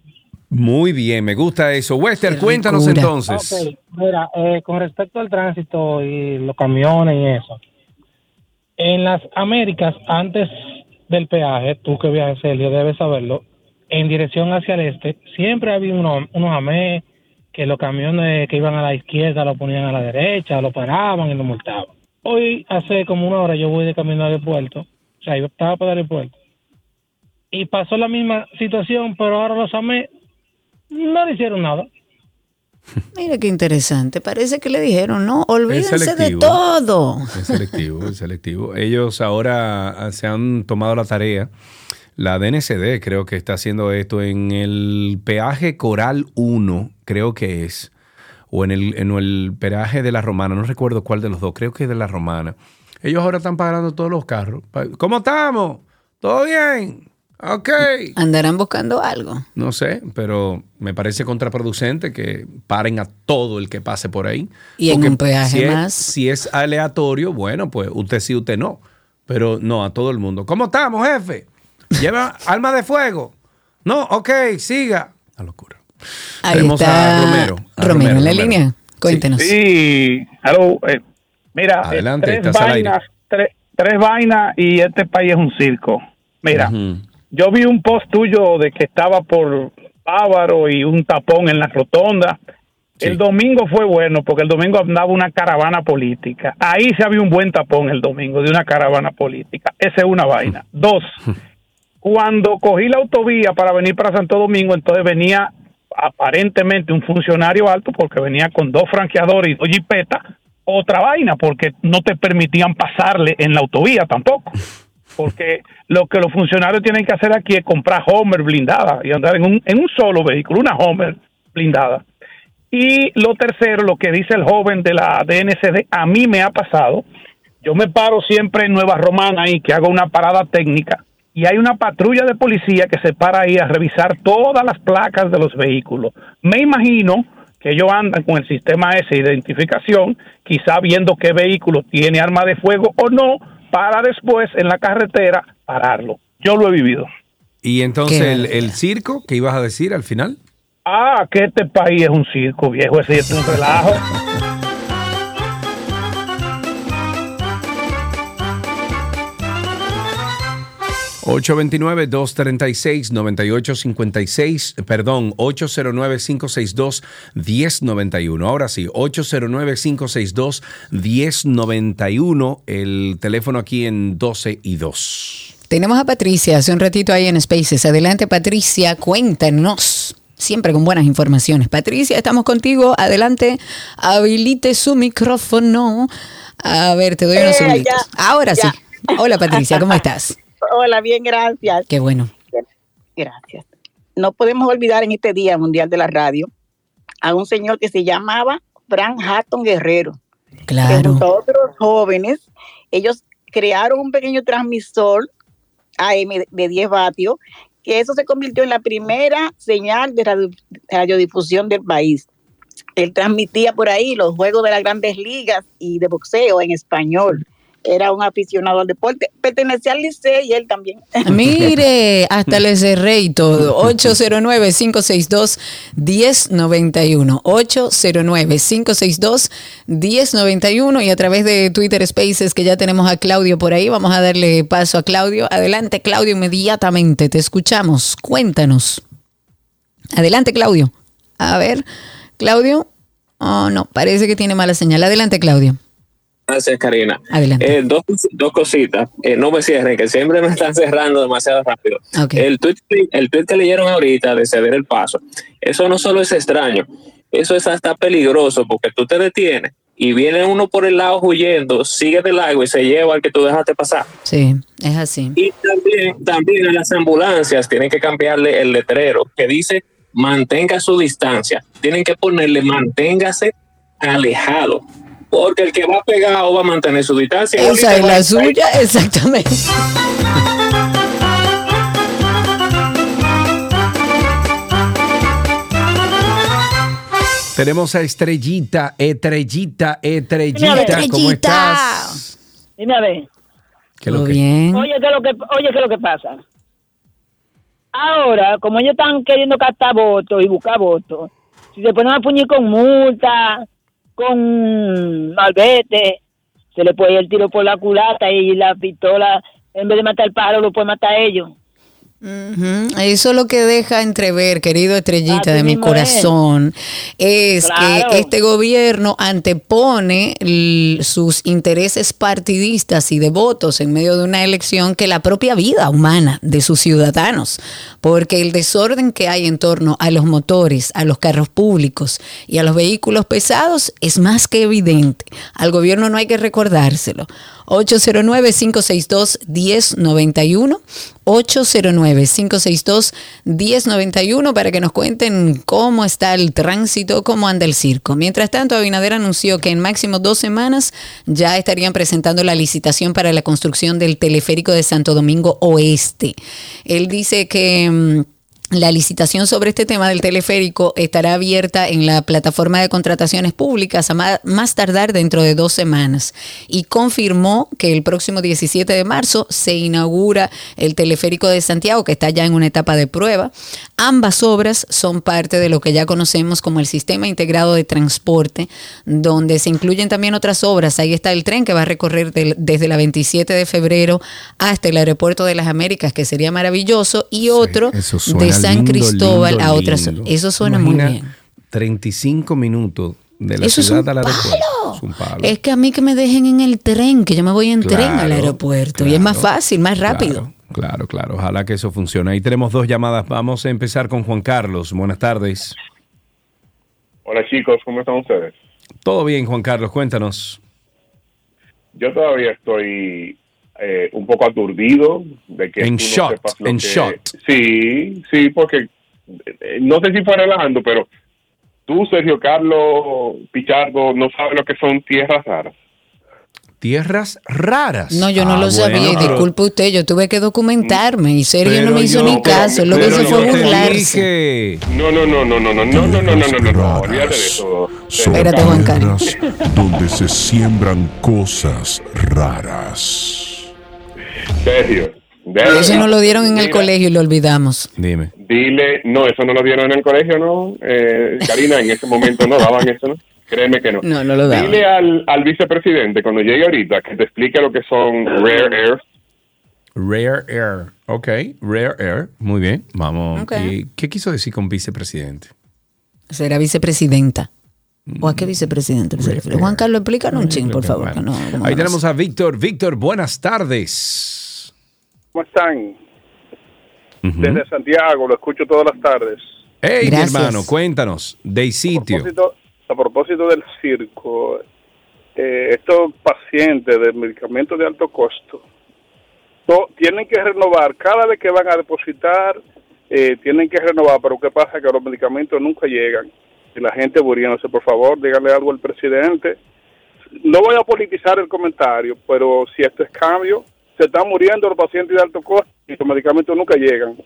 Muy bien, me gusta eso. Wester, cuéntanos entonces.
Mira, eh, con respecto al tránsito y los camiones y eso. En las Américas, antes del peaje, tú que viajas, Sergio, debes saberlo, en dirección hacia el este, siempre había unos, unos AME que los camiones que iban a la izquierda los ponían a la derecha, lo paraban y lo multaban. Hoy, hace como una hora, yo voy de camino al aeropuerto, o sea, yo estaba para el aeropuerto, y pasó la misma situación, pero ahora los AME no le hicieron nada.
Mira qué interesante. Parece que le dijeron, no,
Es
olvídense de todo.
Es selectivo, es selectivo. Ellos ahora ah, se han tomado la tarea. La DNCD creo que está haciendo esto en el peaje Coral 1, creo que es, o en el, en el peaje de la Romana, no recuerdo cuál de los dos, creo que es de la Romana. Ellos ahora están pagando todos los carros. ¿Cómo estamos? ¿Todo bien? Ok.
Andarán buscando algo.
No sé, pero me parece contraproducente que paren a todo el que pase por ahí.
Y en
Porque
un peaje
si es-
más.
si es aleatorio, bueno, pues usted sí, usted no. Pero no, a todo el mundo. ¿Cómo estamos, jefe? ¿Lleva arma de fuego? No, ok, siga.
Ahí
Tenemos
está
a Romero. A
Romero en la
Romero.
línea. Cuéntenos.
Sí, aló, eh, mira, eh, tres vainas, tres, tres vainas y este país es un circo. Mira, yo vi un post tuyo de que estaba por Bávaro y un tapón en la rotonda. El domingo fue bueno porque el domingo andaba una caravana política. Ahí se había un buen tapón el domingo de una caravana política. Esa es una vaina. Dos, cuando cogí la autovía para venir para Santo Domingo, entonces venía aparentemente un funcionario alto porque venía con dos franqueadores y dos jipetas, otra vaina porque no te permitían pasarle en la autovía tampoco. Porque lo que los funcionarios tienen que hacer aquí es comprar Homer blindada y andar en un, en un solo vehículo, una Homer blindada. Y lo tercero, lo que dice el joven de la DNCD, a mí me ha pasado. Yo me paro siempre en Nueva Romana y que hago una parada técnica y hay una patrulla de policía que se para ahí a revisar todas las placas de los vehículos. Me imagino que ellos andan con el sistema ese de identificación, quizá viendo qué vehículo tiene arma de fuego o no, para después en la carretera pararlo. Yo lo he vivido.
Y entonces el, el circo, ¿qué ibas a decir al final?
Ah, que este país es un circo, viejo, ese es un relajo.
829-236-9856, perdón, 809-562-1091. Ahora sí, 809-562-1091, el teléfono aquí en 12 y 2.
Tenemos a Patricia hace un ratito ahí en Spaces. Adelante, Patricia, cuéntanos. Siempre con buenas informaciones. Patricia, estamos contigo. Adelante, habilite su micrófono. A ver, te doy unos
Eh,
segunditos.
ya,
Ahora
ya.
sí. Hola, Patricia, ¿cómo estás?
Hola, bien, gracias.
Qué bueno.
Gracias. No podemos olvidar en este Día Mundial de la Radio a un señor que se llamaba Frank Hatton Guerrero. Que
Claro.
junto a otros jóvenes, ellos crearon un pequeño transmisor AM de 10 vatios, que eso se convirtió en la primera señal de radio- radiodifusión del país. Él transmitía por ahí los juegos de las grandes ligas y de boxeo en español. Era un aficionado al deporte. Pertenecía al Licey y él también.
Mire, hasta le cerré y todo. 809-562-1091. 809-562-1091 y a través de Twitter Spaces que ya tenemos a Claudio por ahí. Vamos a darle paso a Claudio. Adelante, Claudio, inmediatamente. Te escuchamos. Cuéntanos. Adelante, Claudio. A ver, Claudio. Oh, no, parece que tiene mala señal. Adelante, Claudio.
Gracias, Karina.
Adelante.
Eh, dos, dos cositas. Eh, no me cierren, que siempre me están cerrando demasiado rápido. El, tweet, el tweet que leyeron ahorita de ceder el paso, eso no solo es extraño, eso es hasta peligroso porque tú te detienes y viene uno por el lado huyendo, sigue del agua y se lleva al que tú dejaste pasar.
Sí, es así.
Y también, también las ambulancias tienen que cambiarle el letrero que dice mantenga su distancia. Tienen que ponerle manténgase alejado. Porque el que va pegado va a mantener su distancia.
Esa es la suya, exactamente.
Tenemos a Estrellita, Estrellita, Estrellita.
Estrellita.
¿Cómo estás?
Dime a ver.
¿Qué lo que-
bien.
Oye, ¿qué es lo que, oye, ¿qué es lo que pasa? Ahora, como ellos están queriendo captar votos y buscar votos, si se ponen a puñir con multa, con malvete, se le puede ir el tiro por la culata y la pistola, en vez de matar al pájaro, lo puede matar a ellos.
Eso lo que deja entrever, querido estrellita de mi corazón, es,
Claro.
que este gobierno antepone sus intereses partidistas y de votos en medio de una elección que la propia vida humana de sus ciudadanos, porque el desorden que hay en torno a los motores, a los carros públicos y a los vehículos pesados es más que evidente. Al gobierno no hay que recordárselo. 809-562-1091. 809-562-1091 para que nos cuenten cómo está el tránsito, cómo anda el circo. Mientras tanto, Abinader anunció que en máximo dos semanas ya estarían presentando la licitación para la construcción del teleférico de Santo Domingo Oeste. Él dice que... la licitación sobre este tema del teleférico estará abierta en la plataforma de contrataciones públicas a más tardar dentro de dos semanas y confirmó que el próximo 17 de marzo se inaugura el teleférico de Santiago que está ya en una etapa de prueba. Ambas obras son parte de lo que ya conocemos como el Sistema Integrado de Transporte, donde se incluyen también otras obras. Ahí está el tren que va a recorrer del- desde la 27 de febrero hasta el Aeropuerto de las Américas, que sería maravilloso, y otro
Eso suena
de San
lindo,
Cristóbal
lindo,
a otras.
lindo.
Eso suena muy
Imagina
bien.
35 minutos de la
Eso es
ciudad
un
al aeropuerto.
palo.
Es un palo.
Es que a mí que me dejen en el tren, que yo me voy en tren al
Claro,
aeropuerto y es más fácil, más rápido.
Claro, claro. Ojalá que eso funcione. Ahí tenemos dos llamadas. Vamos a empezar con Juan Carlos. Buenas tardes.
Hola chicos, ¿cómo están ustedes?
Todo bien, Juan Carlos. Cuéntanos.
Yo todavía estoy eh, un poco aturdido de que
En
tú no
en.
Sí, sí, porque eh, no sé si fue relajando, pero tú, Sergio Carlos Pichardo, no sabes lo que son tierras raras.
Tierras raras.
No, yo no
Ah,
lo sabía.
bueno,
y
pero-
disculpe usted, yo tuve que documentarme y Sergio no me hizo
yo-
ni caso. Lo que hizo fue burlarse.
No, no, no, no, no, no, no, no, no, no, no, no, no, olvídate de eso.
Espérate, Juan
tierras donde se siembran cosas raras.
Sergio.
Eso no lo dieron en el colegio y lo olvidamos.
Dime.
Dile, no, eso no lo dieron en el colegio, ¿no? Eh, Karina, en ese momento no daban eso, ¿no? Créeme que no.
No, no lo daban.
Dile al, al vicepresidente cuando llegue ahorita que te explique lo que son rare earth.
Rare Air. Ok, Rare Air. Muy bien. Vamos. ¿Y ¿Qué quiso decir con vicepresidente?
Será vicepresidenta. ¿O a qué vicepresidente se refiere? Juan Carlos, explícanos un ching, por favor. que no- como
Ahí tenemos a Víctor. Víctor, buenas tardes.
¿Cómo están? Desde Santiago, lo escucho todas las tardes.
Hey, mi hermano, cuéntanos. De sitio.
propósito- a propósito del circo, eh, estos pacientes de medicamentos de alto costo to- tienen que renovar cada vez que van a depositar, eh, tienen que renovar, pero ¿qué pasa? Que los medicamentos nunca llegan. Y la gente muriéndose, por favor, díganle algo al presidente. No voy a politizar el comentario, pero si esto es cambio, se están muriendo los pacientes de alto costo y los medicamentos nunca llegan.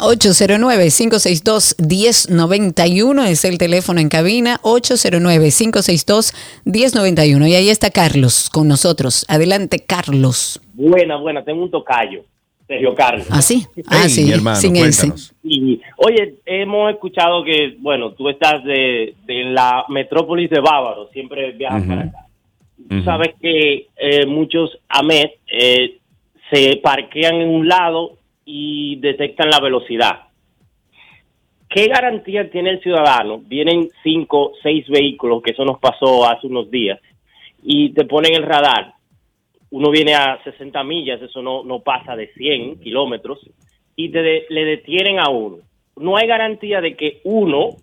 809-562-1091 es el teléfono en cabina, 809-562-1091. Y ahí está Carlos con nosotros. Adelante, Carlos.
Buena, buena, tengo un tocayo, Sergio Carlos.
¿Ah, sí? Ah, sí,
mi hermano,
sin ese.
Y, oye, hemos escuchado que, bueno, tú estás de, de la metrópolis de Bávaro, siempre viajas para acá. Tú sabes que eh, muchos AMET eh, se parquean en un lado y detectan la velocidad. ¿Qué garantía tiene el ciudadano? Vienen cinco, seis vehículos, que eso nos pasó hace unos días, y te ponen el radar. Uno viene a 60 millas, eso no, no pasa de 100 kilómetros, y te de- le detienen a uno. No hay garantía de que uno,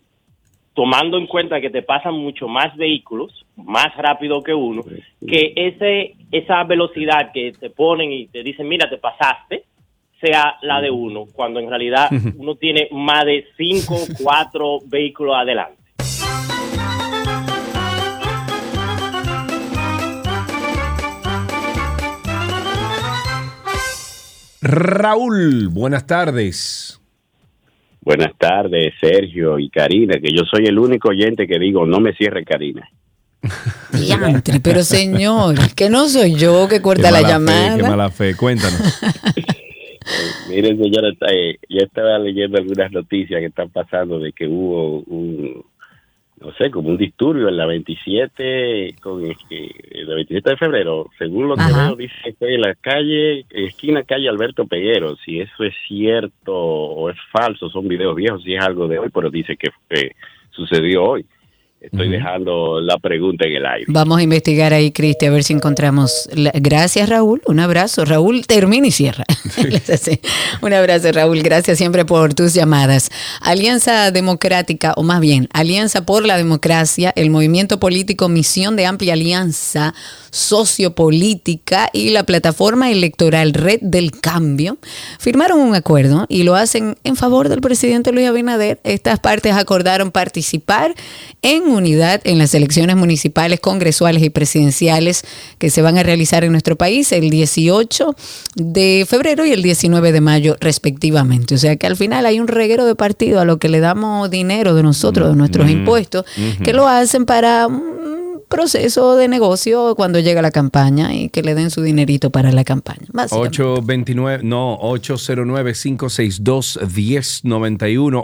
tomando en cuenta que te pasan mucho más vehículos, más rápido que uno, que ese esa velocidad que te ponen y te dicen, mira, te pasaste, sea la de uno, cuando en realidad uno tiene más de cinco, cuatro vehículos adelante.
Raúl, buenas tardes.
Buenas tardes, Sergio y Karina, que yo soy el único oyente que digo, no me cierre Karina.
Diantre, pero señor, que no soy yo que corta
Qué
la
mala fe,
llamada.
qué mala fe, cuéntanos.
Miren, señora, eh, yo estaba leyendo algunas noticias que están pasando de que hubo un, no sé, como un disturbio en la 27, con, eh, la 27 de febrero. Según lo que
Ajá.
veo, dice que en la calle, esquina calle Alberto Peguero. Si eso es cierto o es falso, son videos viejos, si es algo de hoy, pero dice que eh, sucedió hoy. Estoy dejando la pregunta en el aire.
Vamos a investigar ahí, Cristi, a ver si encontramos. la- Gracias, Raúl. Un abrazo. Raúl, termina y cierra. Sí. Un abrazo, Raúl. Gracias siempre por tus llamadas. Alianza Democrática, o más bien, Alianza por la Democracia, el movimiento político Misión de Amplia Alianza Sociopolítica y la plataforma electoral Red del Cambio firmaron un acuerdo y lo hacen en favor del presidente Luis Abinader. Estas partes acordaron participar en unidad en las elecciones municipales, congresuales y presidenciales que se van a realizar en nuestro país el 18 de febrero y el 19 de mayo respectivamente. O sea que al final hay un reguero de partido a lo que le damos dinero de nosotros, de nuestros
Mm.
impuestos,
Ujú.
que lo hacen para proceso de negocio cuando llega la campaña y que le den su dinerito para la campaña. Básicamente.
829, no, 809-562-1091,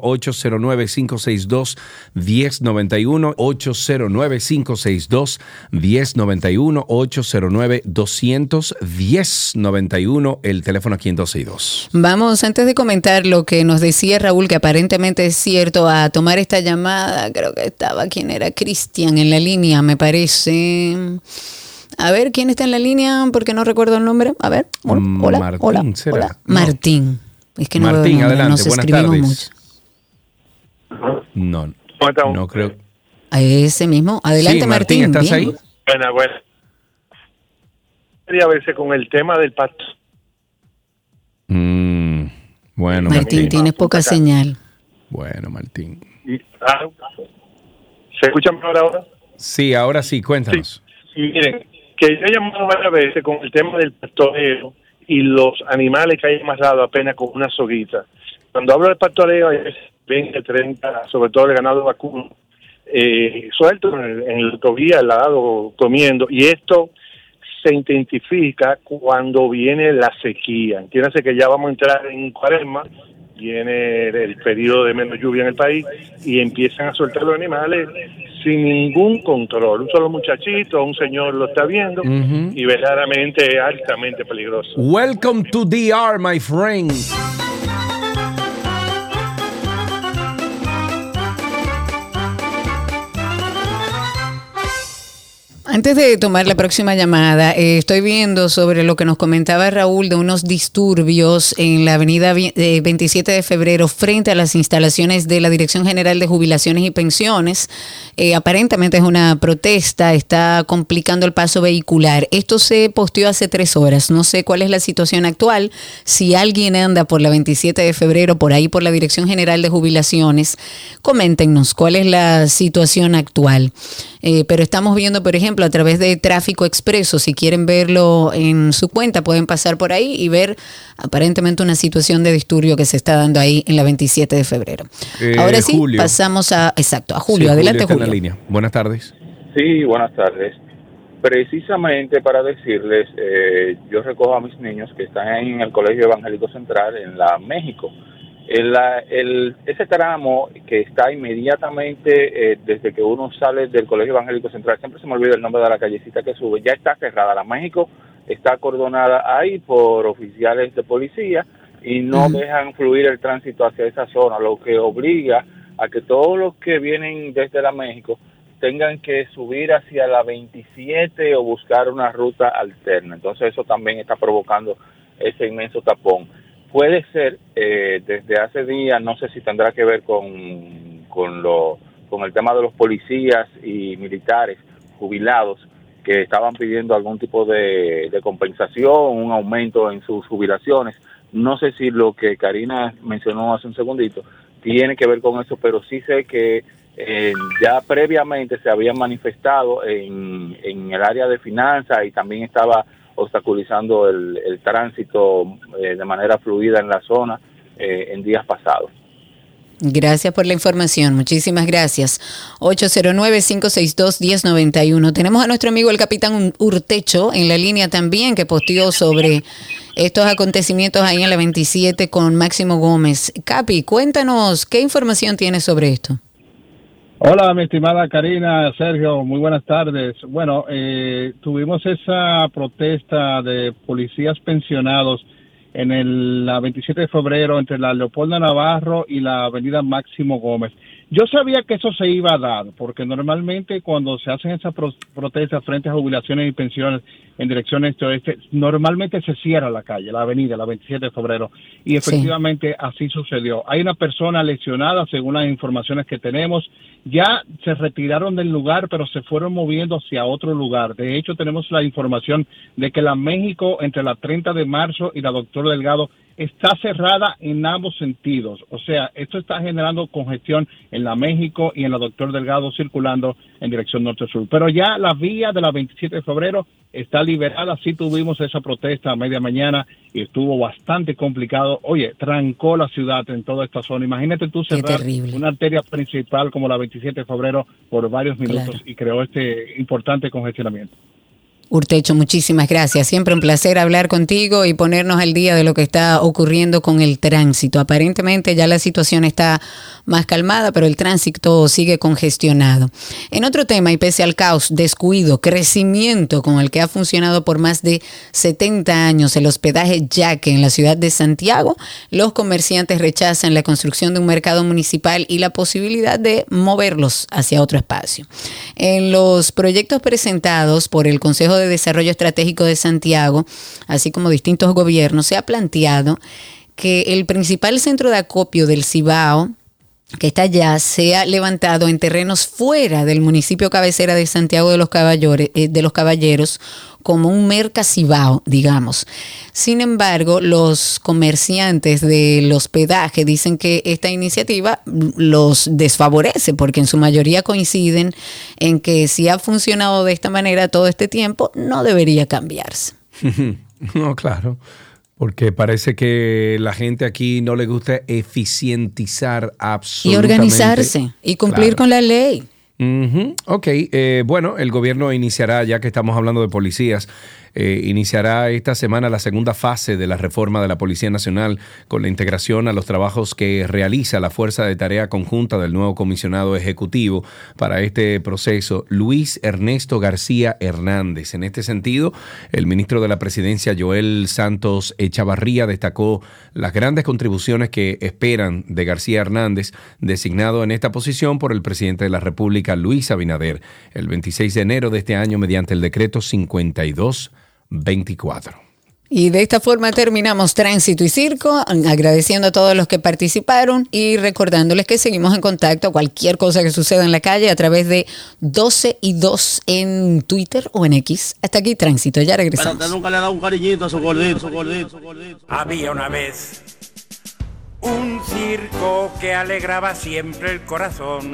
809-562-1091, 809-562-1091, 809-200-1091, el teléfono aquí en 262.
Vamos, antes de comentar lo que nos decía Raúl, que aparentemente es cierto, a tomar esta llamada, creo que estaba, ¿quién era? Cristian en la línea, me parece. A ver, ¿quién está en la línea? Porque no recuerdo el nombre. A ver, hola,
Mm,
hola,
Martín,
hola,
¿será?
hola.
No.
Martín. Es que no veo
Martín,
nombre,
adelante,
nos
buenas
escribimos
tardes.
mucho.
No, no creo.
A ese mismo. Adelante,
Sí,
Martín.
Martín, ¿estás
bien.
ahí?
Buena, buena. A veces con el tema del pacto.
Mm, bueno,
Martín, tienes poca señal.
Bueno, Martín.
ah, ¿Se escucha mejor ahora?
Sí, ahora sí, cuéntanos.
Y miren, que yo he llamado varias veces con el tema del pastoreo y los animales que hay amarrados apenas con una soguita. Cuando hablo de pastoreo, hay veces 20, 30, sobre todo el ganado vacuno, eh, suelto en, el- en la autovía, al lado, comiendo. Y esto se identifica cuando viene la sequía. Entiéndase que ya vamos a entrar en cuaresma, viene el periodo de menos lluvia en el país y empiezan a soltar los animales sin ningún control. Un solo muchachito, un señor lo está viendo y verdaderamente es altamente peligroso.
Welcome to DR, my friend.
Antes de tomar la próxima llamada, eh, estoy viendo sobre lo que nos comentaba Raúl de unos disturbios en la avenida vi- eh, 27 de febrero frente a las instalaciones de la Dirección General de Jubilaciones y Pensiones. Eh, aparentemente es una protesta, está complicando el paso vehicular. Esto se posteó hace tres horas. No sé cuál es la situación actual. Si alguien anda por la 27 de febrero, por ahí por la Dirección General de Jubilaciones, coméntenos cuál es la situación actual. Eh, pero estamos viendo, por ejemplo, a través de Tráfico Expreso, si quieren verlo en su cuenta, pueden pasar por ahí y ver aparentemente una situación de disturbio que se está dando ahí en la 27 de febrero.
Eh,
Ahora sí,
Julio.
pasamos a, exacto, a Julio.
Sí,
Adelante,
está en la
Julio.
línea. Buenas tardes.
Sí, buenas tardes. Precisamente para decirles, eh, yo recojo a mis niños que están en el Colegio Evangélico Central en la México. El, el- ese tramo que está inmediatamente eh, desde que uno sale del Colegio Evangélico Central, siempre se me olvida el nombre de la callecita que sube, ya está cerrada. La México está acordonada ahí por oficiales de policía y no dejan fluir el tránsito hacia esa zona, lo que obliga a que todos los que vienen desde la México tengan que subir hacia la 27 o buscar una ruta alterna. Entonces eso también está provocando ese inmenso tapón. Puede ser eh, desde hace días, no sé si tendrá que ver con, con, lo, con el tema de los policías y militares jubilados que estaban pidiendo algún tipo de, compensación, un aumento en sus jubilaciones. No sé si lo que Karina mencionó hace un segundito tiene que ver con eso, pero sí sé que eh, ya previamente se habían manifestado en, en el área de finanzas y también estaba obstaculizando el, el tránsito eh, de manera fluida en la zona eh, en días pasados.
Gracias por la información, muchísimas gracias. 809-562-1091. Tenemos a nuestro amigo el capitán Urtecho en la línea también que posteó sobre estos acontecimientos ahí en la 27 con Máximo Gómez. Capi, cuéntanos, ¿qué información tienes sobre esto?
Hola, mi estimada Karina, Sergio, muy buenas tardes. Bueno, eh, tuvimos esa protesta de policías pensionados en el, la 27 de febrero entre la Leopoldo Navarro y la avenida Máximo Gómez. Yo sabía que eso se iba a dar, porque normalmente cuando se hacen esas pro- protestas frente a jubilaciones y pensiones en dirección este-oeste, normalmente se cierra la calle, la avenida, la 27 de febrero. Y efectivamente así sucedió. Hay una persona lesionada, según las informaciones que tenemos. Ya se retiraron del lugar, pero se fueron moviendo hacia otro lugar. De hecho, tenemos la información de que la México, entre la 30 de marzo y la Doctor Delgado, está cerrada en ambos sentidos. O sea, esto está generando congestión en la México y en la Doctor Delgado circulando en dirección norte-sur. Pero ya la vía de la 27 de febrero está liberada. Sí tuvimos esa protesta a media mañana y estuvo bastante complicado. Oye, trancó la ciudad en toda esta zona. Imagínate tú cerrar una arteria principal como la 27 de febrero por varios minutos y creó este importante congestionamiento.
Urtecho, muchísimas gracias. Siempre un placer hablar contigo y ponernos al día de lo que está ocurriendo con el tránsito. Aparentemente ya la situación está más calmada, pero el tránsito sigue congestionado. En otro tema, y pese al caos, descuido, crecimiento con el que ha funcionado por más de 70 años el hospedaje Yaque en la ciudad de Santiago, los comerciantes rechazan la construcción de un mercado municipal y la posibilidad de moverlos hacia otro espacio. En los proyectos presentados por el Consejo de Desarrollo Estratégico de Santiago, así como distintos gobiernos, se ha planteado que el principal centro de acopio del Cibao, que está allá, sea levantado en terrenos fuera del municipio cabecera de Santiago de los, eh, de los Caballeros, como un mercacibao, digamos. Sin embargo, los comerciantes del hospedaje dicen que esta iniciativa los desfavorece porque en su mayoría coinciden en que si ha funcionado de esta manera todo este tiempo, no debería cambiarse.
No, claro. Porque parece que la gente aquí no le gusta eficientizar
Y
absolutamente.
organizarse y cumplir
Claro.
con la ley.
Ujú, Ok, eh, bueno, el gobierno iniciará, ya que estamos hablando de policías, eh, iniciará esta semana la segunda fase de la reforma de la Policía Nacional con la integración a los trabajos que realiza la Fuerza de Tarea Conjunta del nuevo comisionado ejecutivo para este proceso, Luis Ernesto García Hernández. En este sentido, el ministro de la Presidencia, Joel Santos Echavarría, destacó las grandes contribuciones que esperan de García Hernández, designado en esta posición por el presidente de la República, Luis Abinader, el 26 de enero de este año mediante el decreto 5224.
Y de esta forma terminamos Tránsito y Circo, agradeciendo a todos los que participaron y recordándoles que seguimos en contacto cualquier cosa que suceda en la calle a través de 12 y 2 en Twitter o en X. Hasta aquí Tránsito, ya regresamos.
Pero usted nunca le ha dado un cariñito a su gordito, su gordito, su gordito.
Había una vez un circo que alegraba siempre el corazón.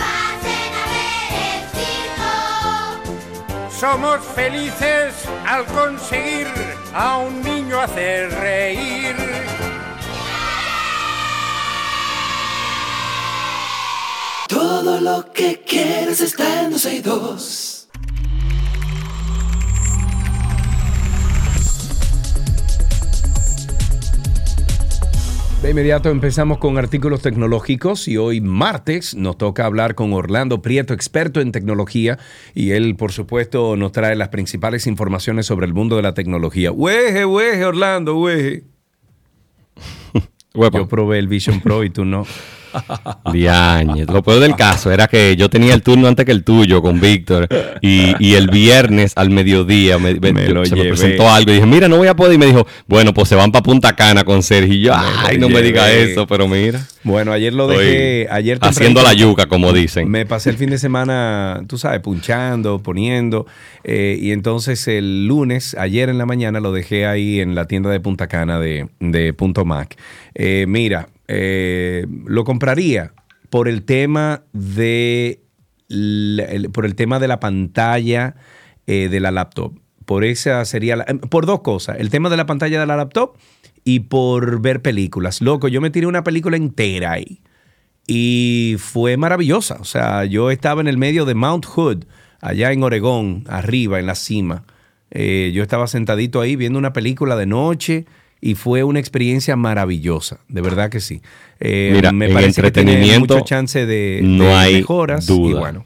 Somos felices al conseguir a un niño hacer reír.
Todo lo que quieres está en 12 y 2.
De inmediato empezamos con artículos tecnológicos y hoy martes nos toca hablar con Orlando Prieto, experto en tecnología, y él por supuesto nos trae las principales informaciones sobre el mundo de la tecnología. Weje, weje, Orlando, weje. Yo probé el Vision Pro y tú no.
Lo peor del caso era que yo tenía el turno antes que el tuyo con Víctor y, y el viernes al mediodía me, me-
lo
se me presentó algo y dije, mira, no voy a poder. Y me dijo, bueno, pues se van para Punta Cana con Sergio. Y yo, ay, no me diga eso, pero mira.
Bueno, ayer lo dejé. Ayer
haciendo la yuca, como dicen.
Me pasé el fin de semana, tú sabes, punchando, poniendo. eh, y entonces el lunes, ayer en la mañana, lo dejé ahí en la tienda de Punta Cana de, de Punto Mac. Eh, mira, eh, lo compraría por el tema de por el tema de la pantalla eh, de la laptop. Por esa sería la- por dos cosas. El tema de la pantalla de la laptop y por ver películas. Loco, yo me tiré una película entera ahí. Y fue maravillosa. O sea, yo estaba en el medio de Mount Hood, allá en Oregón, arriba, en la cima. Eh, yo estaba sentadito ahí viendo una película de noche y fue una experiencia maravillosa. De verdad que sí. Eh,
Mira,
me parece que tiene mucho chance de,
no
de
hay
mejoras. Y
duda.
bueno,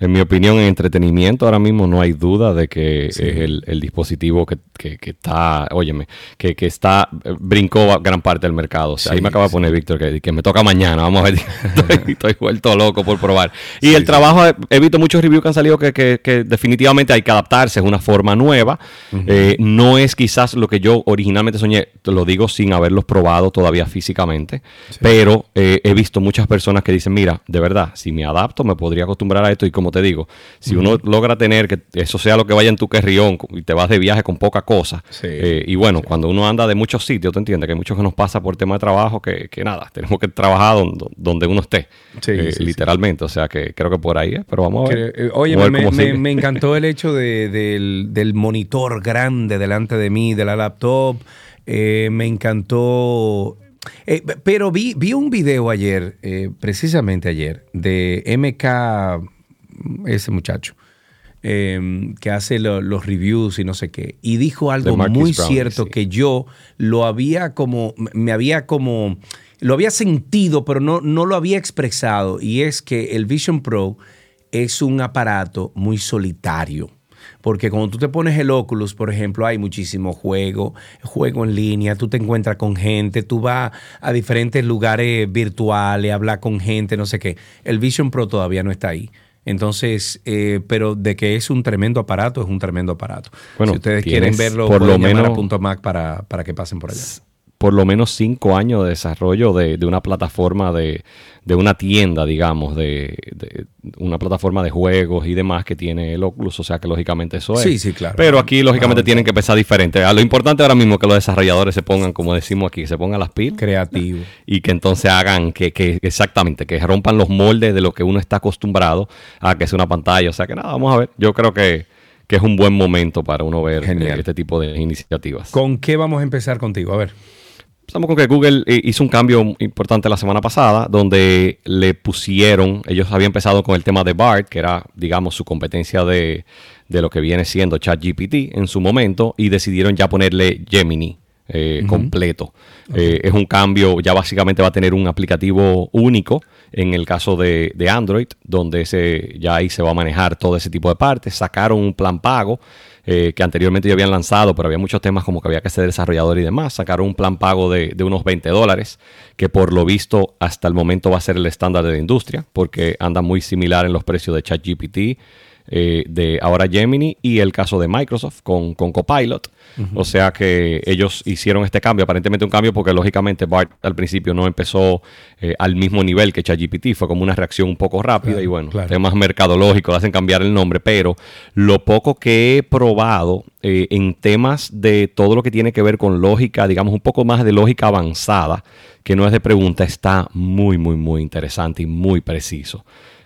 En mi opinión, en entretenimiento ahora mismo no hay duda de que es el, el dispositivo que, que- que está, óyeme, que, que está, eh, brincó a gran parte del mercado. O sea, ahí
Sí,
me acaba de poner Víctor que, me toca mañana, vamos a ver, estoy, estoy vuelto loco por probar. Y el trabajo, he- visto muchos reviews que han salido que, definitivamente hay que adaptarse, es una forma nueva. Eh, no es quizás lo que yo originalmente soñé, te lo digo sin haberlos probado todavía físicamente, pero eh, he visto muchas personas que dicen, mira, de verdad, si me adapto me podría acostumbrar a esto y como te digo, si uno logra tener que eso sea lo que vaya en tu carrión y te vas de viaje con poca cosa, eh, y bueno, cuando uno anda de muchos sitios, te entiendes que hay muchos que nos pasa por tema de trabajo que, que nada, tenemos que trabajar donde, donde uno esté,
Sí,
eh, literalmente, o sea que creo que por ahí es, pero vamos a ver.
Eh, Oye,
Vamos a ver
me, me- encantó el hecho de- del, del monitor grande delante de mí, de la laptop. Eh, me encantó. Eh, pero vi, vi un video ayer, eh, precisamente ayer, de MK, ese muchacho, eh, que hace lo- los reviews y no sé qué, y dijo algo muy
Brown,
cierto
sí.
que yo lo había como, me había como, lo había sentido, pero no, no lo había expresado, y es que el Vision Pro es un aparato muy solitario. Porque cuando tú te pones el Oculus, por ejemplo, hay muchísimo juego, juego en línea, tú te encuentras con gente, tú vas a diferentes lugares virtuales, hablas con gente, no sé qué. El Vision Pro todavía no está ahí. Entonces, eh, pero de que es un tremendo aparato, es un tremendo aparato.
Bueno,
si ustedes quieren verlo,
por lo
llamar a
menos-
Punto Mac para, para que pasen por allá.
Por lo menos cinco años de desarrollo de, de una plataforma de, de una tienda, digamos, de, de una plataforma de juegos y demás que tiene el Oculus, o sea que lógicamente eso es.
Sí, sí, claro.
Pero aquí lógicamente
Ah,
tienen que pensar diferente. A lo importante ahora mismo es que los desarrolladores se pongan, como decimos aquí, se pongan las pilas.
Creativo.
Y que entonces hagan que, que exactamente, que rompan los moldes de lo que uno está acostumbrado a que es una pantalla. O sea que nada, vamos a ver. Yo creo que, que es un buen momento para uno ver eh, este tipo de iniciativas.
¿Con qué vamos a empezar contigo? A ver.
Empezamos con que Google hizo un cambio importante la semana pasada, donde le pusieron, ellos habían empezado con el tema de BART, que era, digamos, su competencia de, de lo que viene siendo ChatGPT en su momento, y decidieron ya ponerle Gemini eh, completo. Eh, es un cambio, ya básicamente va a tener un aplicativo único en el caso de, de Android, donde se, ya ahí se va a manejar todo ese tipo de partes. Sacaron un plan pago eh, que anteriormente ya habían lanzado, pero había muchos temas como que había que ser desarrollador y demás. Sacaron un plan pago de, de unos 20 dólares, que por lo visto hasta el momento va a ser el estándar de la industria, porque anda muy similar en los precios de ChatGPT. Eh, de ahora Gemini y el caso de Microsoft con, con Copilot. O sea que ellos hicieron este cambio, aparentemente un cambio porque lógicamente BART al principio no empezó eh, al mismo nivel que ChatGPT, fue como una reacción un poco rápida y bueno, temas mercadológicos hacen cambiar el nombre, pero lo poco que he probado eh, en temas de todo lo que tiene que ver con lógica, digamos un poco más de lógica avanzada, que no es de pregunta, está muy, muy, muy interesante y muy preciso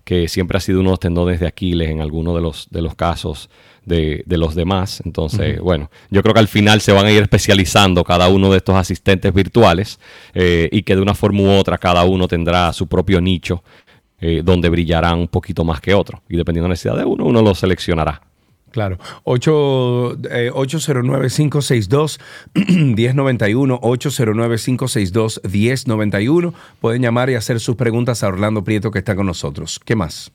que siempre ha sido uno de los tendones de Aquiles en algunos de los, de los casos de, los demás. Entonces, bueno, yo creo que al final se van a ir especializando cada uno de estos asistentes virtuales eh, y que de una forma u otra cada uno tendrá su propio nicho eh, donde brillarán un poquito más que otro. Y dependiendo de la necesidad de uno, uno lo seleccionará.
Claro. 809-562-1091. 809-562-1091. Pueden llamar y hacer sus preguntas a Orlando Prieto que está con nosotros. ¿Qué más?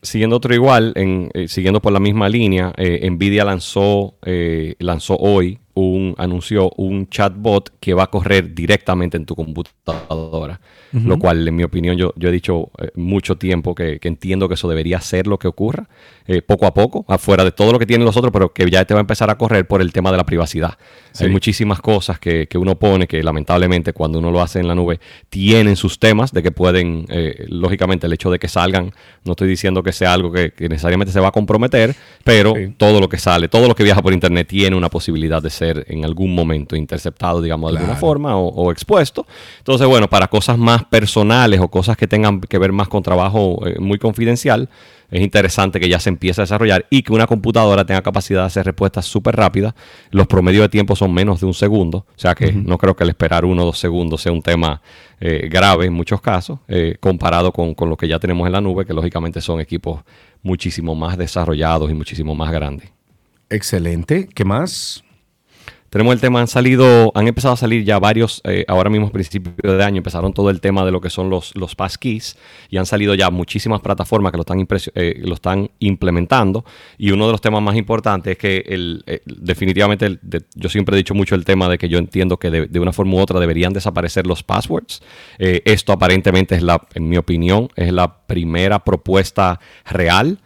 Siguiendo otro igual, en, eh, siguiendo por la misma línea, eh, Nvidia lanzó, eh, lanzó hoy un, anunció un chatbot que va a correr directamente en tu computadora. Lo cual, en mi opinión, yo, yo he dicho mucho tiempo que, entiendo que eso debería ser lo que ocurra, poco a poco, afuera de todo lo que tienen los otros, pero que ya te va a empezar a correr por el tema de la privacidad. Hay muchísimas cosas que, que, uno pone que lamentablemente cuando uno lo hace en la nube tienen sus temas de que pueden, lógicamente, el hecho de que salgan, no estoy diciendo que sea algo que, necesariamente se va a comprometer, pero todo lo que sale, todo lo que viaja por Internet tiene una posibilidad de ser en algún momento interceptado, digamos, de alguna forma o, expuesto. Entonces, bueno, para cosas más personales o cosas que tengan que ver más con trabajo eh, muy confidencial, es interesante que ya se empiece a desarrollar y que una computadora tenga capacidad de hacer respuestas súper rápidas. Los promedios de tiempo son menos de un segundo, o sea que no creo que el esperar uno o dos segundos sea un tema eh, grave en muchos casos, eh, comparado con, con lo que ya tenemos en la nube, que lógicamente son equipos muchísimo más desarrollados y muchísimo más grandes.
Excelente. ¿Qué más?
Tenemos el tema, han salido, han empezado a salir ya varios, eh, ahora mismo a principios de año empezaron todo el tema de lo que son los, los passkeys y han salido ya muchísimas plataformas que lo están, eh, lo están implementando y uno de los temas más importantes es que eh, definitivamente yo siempre he dicho mucho el tema de que yo entiendo que de, de una forma u otra deberían desaparecer los passwords. esto aparentemente es la, en mi opinión, es la primera propuesta real.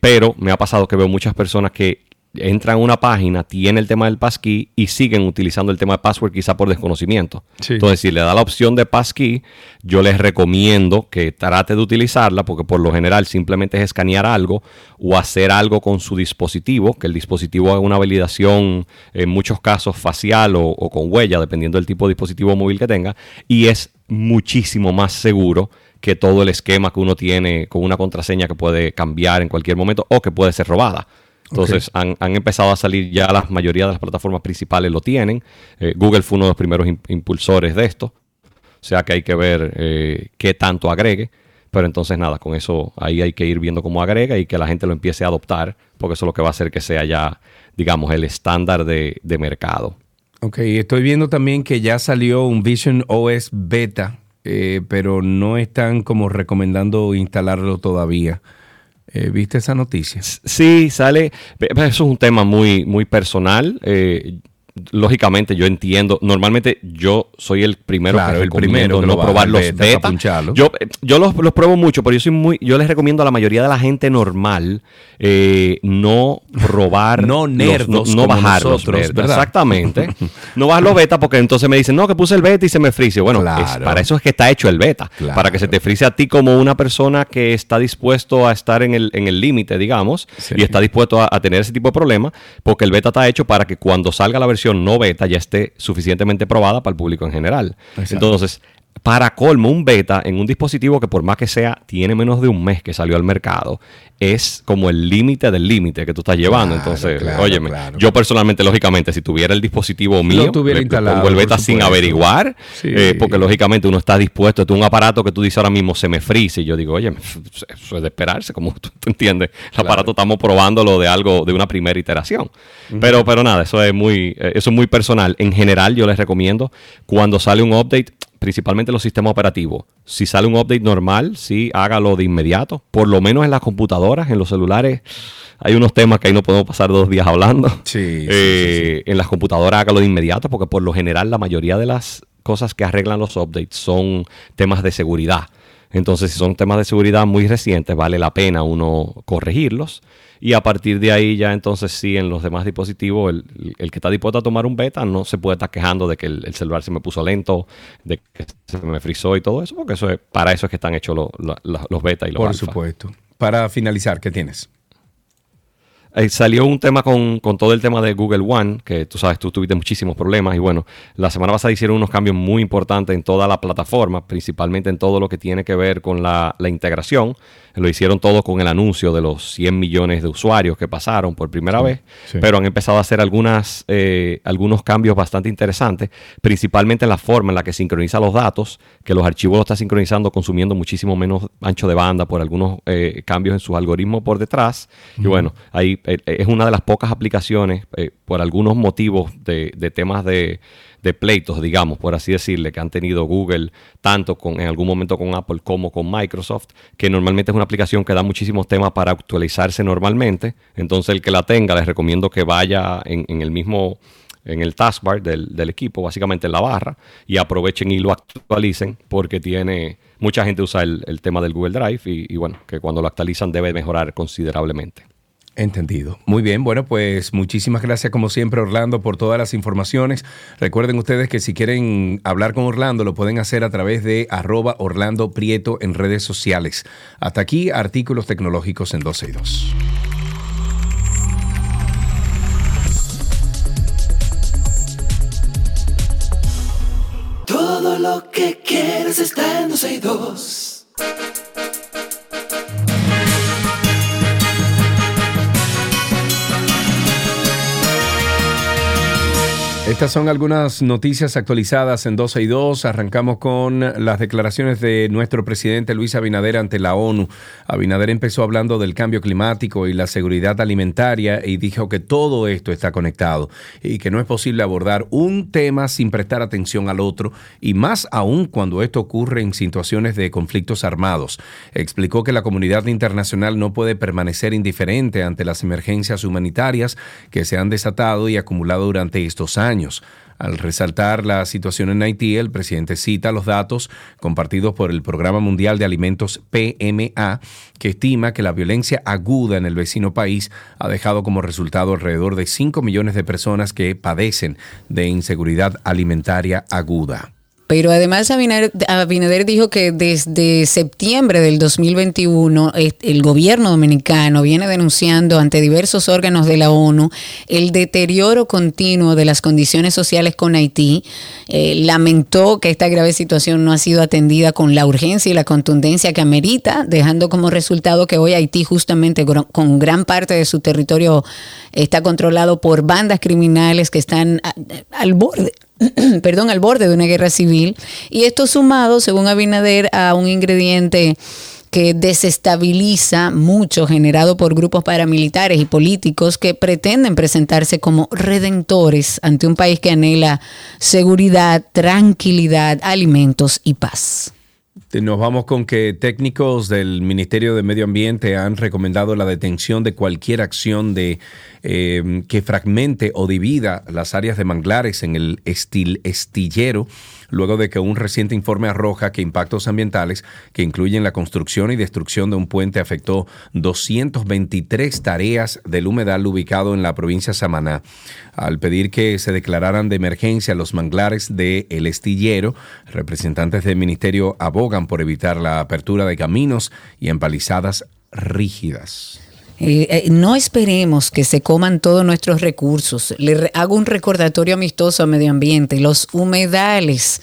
pero me ha pasado que veo muchas personas que entran a una página, tiene el tema del passkey y siguen utilizando el tema de password quizá por desconocimiento. Entonces, si le da la opción de passkey, yo les recomiendo que trate de utilizarla porque por lo general simplemente es escanear algo o hacer algo con su dispositivo, que el dispositivo haga una validación en muchos casos facial o, con huella, dependiendo del tipo de dispositivo móvil que tenga, y es muchísimo más seguro que todo el esquema que uno tiene con una contraseña que puede cambiar en cualquier momento o que puede ser robada. Entonces han, empezado a salir ya la mayoría de las plataformas principales lo tienen. Eh, Google fue uno de los primeros impulsores de esto. O sea que hay que ver eh, qué tanto agregue. Pero entonces nada, con eso ahí hay que ir viendo cómo agrega y que la gente lo empiece a adoptar, porque eso es lo que va a hacer que sea ya, digamos, el estándar de, mercado.
Ok, estoy viendo también que ya salió un Vision OS beta, eh, pero no están como recomendando instalarlo todavía. Eh, ¿Viste esa noticia?
Sí, sale. Eso es un tema muy, muy personal. Eh, lógicamente yo entiendo, normalmente yo soy el primero que el primero no probar los beta. Yo, yo los, los, pruebo mucho, pero yo soy muy, yo les recomiendo a la mayoría de la gente normal eh, no probar,
no nerdos,
no, bajar los beta. Exactamente. no bajar los beta porque entonces me dicen, no, que puse el beta y se me frice. Bueno, para eso es que está hecho el beta, para que se te frise a ti como una persona que está dispuesto a estar en el en el límite, digamos, y está dispuesto a, a tener ese tipo de problema, porque el beta está hecho para que cuando salga la versión no beta ya esté suficientemente probada para el público en general. Entonces, para colmo, un beta en un dispositivo que por más que sea, tiene menos de un mes que salió al mercado, es como el límite del límite que tú estás llevando. Entonces, óyeme, yo personalmente, lógicamente, si tuviera el dispositivo mío,
tuviera
pongo el beta sin averiguar, eh, porque lógicamente uno está dispuesto, es un aparato que tú dices ahora mismo se me frise, y yo digo, oye, eso es de esperarse, como tú, entiendes. El aparato estamos probándolo de algo, de una primera iteración. Pero, pero nada, eso es muy, eh, eso es muy personal. En general, yo les recomiendo, cuando sale un update, principalmente los sistemas operativos. Si sale un update normal, sí, hágalo de inmediato. Por lo menos en las computadoras, en los celulares, hay unos temas que ahí no podemos pasar dos días hablando.
Sí,
eh, En las computadoras hágalo de inmediato, porque por lo general la mayoría de las cosas que arreglan los updates son temas de seguridad. Entonces, si son temas de seguridad muy recientes, vale la pena uno corregirlos. Y a partir de ahí ya entonces sí en los demás dispositivos, el, el que está dispuesto a tomar un beta no se puede estar quejando de que el, el celular se me puso lento, de que se me frizó y todo eso, porque eso es, para eso es que están hechos los, los, los beta y los
Por
alfa.
supuesto. Para finalizar, ¿qué tienes?
Eh, salió un tema con, con todo el tema de Google One, que tú sabes, tú tuviste muchísimos problemas y bueno, la semana pasada hicieron unos cambios muy importantes en toda la plataforma, principalmente en todo lo que tiene que ver con la, la integración. Lo hicieron todo con el anuncio de los 100 millones de usuarios que pasaron por primera
Sí,
vez,
sí.
pero han empezado a hacer algunas, eh, algunos cambios bastante interesantes, principalmente en la forma en la que sincroniza los datos, que los archivos los está sincronizando consumiendo muchísimo menos ancho de banda por algunos eh, cambios en sus algoritmos por detrás. Y bueno, ahí es una de las pocas aplicaciones, eh, por algunos motivos de, temas de, pleitos, digamos, por así decirle, que han tenido Google, tanto con, en algún momento con Apple como con Microsoft, que normalmente es una aplicación que da muchísimos temas para actualizarse normalmente. Entonces, el que la tenga, les recomiendo que vaya en, en el mismo en el taskbar del, equipo, básicamente en la barra, y aprovechen y lo actualicen porque tiene mucha gente usa el, el tema del Google Drive y, y bueno, que cuando lo actualizan debe mejorar considerablemente.
Entendido. Muy bien, bueno, pues muchísimas gracias como siempre Orlando por todas las informaciones. Recuerden ustedes que si quieren hablar con Orlando lo pueden hacer a través de arroba Orlando Prieto en redes sociales. Hasta aquí, artículos tecnológicos en 12 y 2.
Todo lo que quieres está en 12 y 2.
Estas son algunas noticias actualizadas en 12 y 2. Arrancamos con las declaraciones de nuestro presidente Luis Abinader ante la ONU. Abinader empezó hablando del cambio climático y la seguridad alimentaria y dijo que todo esto está conectado y que no es posible abordar un tema sin prestar atención al otro y más aún cuando esto ocurre en situaciones de conflictos armados. Explicó que la comunidad internacional no puede permanecer indiferente ante las emergencias humanitarias que se han desatado y acumulado durante estos años. Al resaltar la situación en Haití, el presidente cita los datos compartidos por el Programa Mundial de Alimentos PMA, que estima que la violencia aguda en el vecino país ha dejado como resultado alrededor de 5 millones de personas que padecen de inseguridad alimentaria aguda.
Pero además Abinader, dijo que desde septiembre del 2021 eh, el gobierno dominicano viene denunciando ante diversos órganos de la ONU el deterioro continuo de las condiciones sociales con Haití. Eh, lamentó que esta grave situación no ha sido atendida con la urgencia y la contundencia que amerita, dejando como resultado que hoy Haití justamente con gran parte de su territorio está controlado por bandas criminales que están al borde perdón, al borde de una guerra civil. Y esto sumado, según Abinader, a un ingrediente que desestabiliza mucho, generado por grupos paramilitares y políticos que pretenden presentarse como redentores ante un país que anhela seguridad, tranquilidad, alimentos y paz.
Nos vamos con que técnicos del Ministerio de Medio Ambiente han recomendado la detención de cualquier acción de eh, que fragmente o divida las áreas de manglares en el estil, estillero, luego de que un reciente informe arroja que impactos ambientales que incluyen la construcción y destrucción de un puente afectó 223 tareas del humedal ubicado en la provincia de Samaná. Al pedir que se declararan de emergencia los manglares de El Estillero, representantes del ministerio abogan por evitar la apertura de caminos y empalizadas rígidas.
Eh, eh, no esperemos que se coman todos nuestros recursos. Le re- hago un recordatorio amistoso a medio ambiente. Los humedales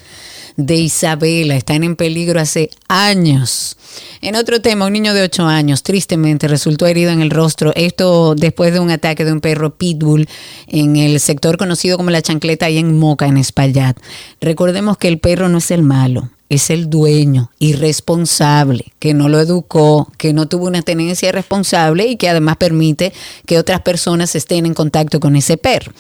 de Isabela están en peligro hace años. En otro tema, un niño de 8 años tristemente resultó herido en el rostro. Esto después de un ataque de un perro pitbull en el sector conocido como la chancleta y en Moca, en Espaillat. Recordemos que el perro no es el malo es el dueño irresponsable, que no lo educó, que no tuvo una tenencia responsable y que además permite que otras personas estén en contacto con ese perro.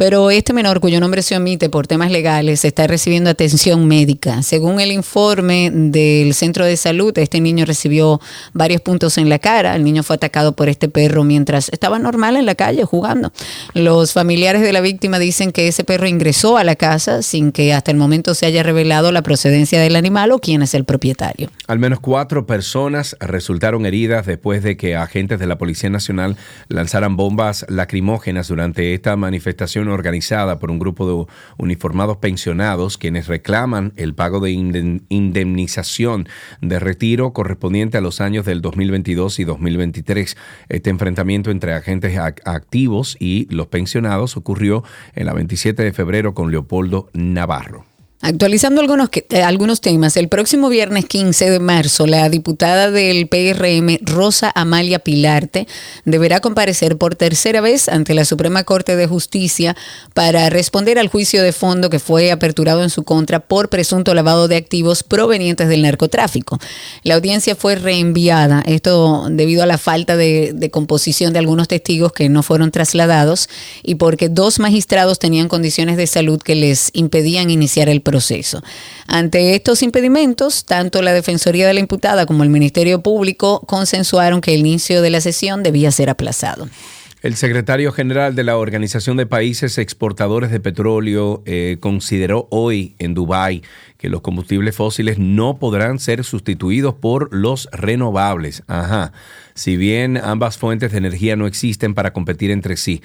Pero este menor, cuyo nombre se omite por temas legales, está recibiendo atención médica. Según el informe del centro de salud, este niño recibió varios puntos en la cara. El niño fue atacado por este perro mientras estaba normal en la calle jugando. Los familiares de la víctima dicen que ese perro ingresó a la casa sin que hasta el momento se haya revelado la procedencia del animal o quién es el propietario.
Al menos cuatro personas resultaron heridas después de que agentes de la Policía Nacional lanzaran bombas lacrimógenas durante esta manifestación organizada por un grupo de uniformados pensionados quienes reclaman el pago de indemnización de retiro correspondiente a los años del 2022 y 2023. Este enfrentamiento entre agentes activos y los pensionados ocurrió en la 27 de febrero con Leopoldo Navarro.
Actualizando algunos, eh, algunos temas, el próximo viernes 15 de marzo, la diputada del PRM, Rosa Amalia Pilarte, deberá comparecer por tercera vez ante la Suprema Corte de Justicia para responder al juicio de fondo que fue aperturado en su contra por presunto lavado de activos provenientes del narcotráfico. La audiencia fue reenviada, esto debido a la falta de, de composición de algunos testigos que no fueron trasladados y porque dos magistrados tenían condiciones de salud que les impedían iniciar el proceso. Ante estos impedimentos, tanto la Defensoría de la Imputada como el Ministerio Público consensuaron que el inicio de la sesión debía ser aplazado.
El secretario general de la Organización de Países Exportadores de Petróleo eh, consideró hoy en Dubái que los combustibles fósiles no podrán ser sustituidos por los renovables. Ajá. Si bien ambas fuentes de energía no existen para competir entre sí,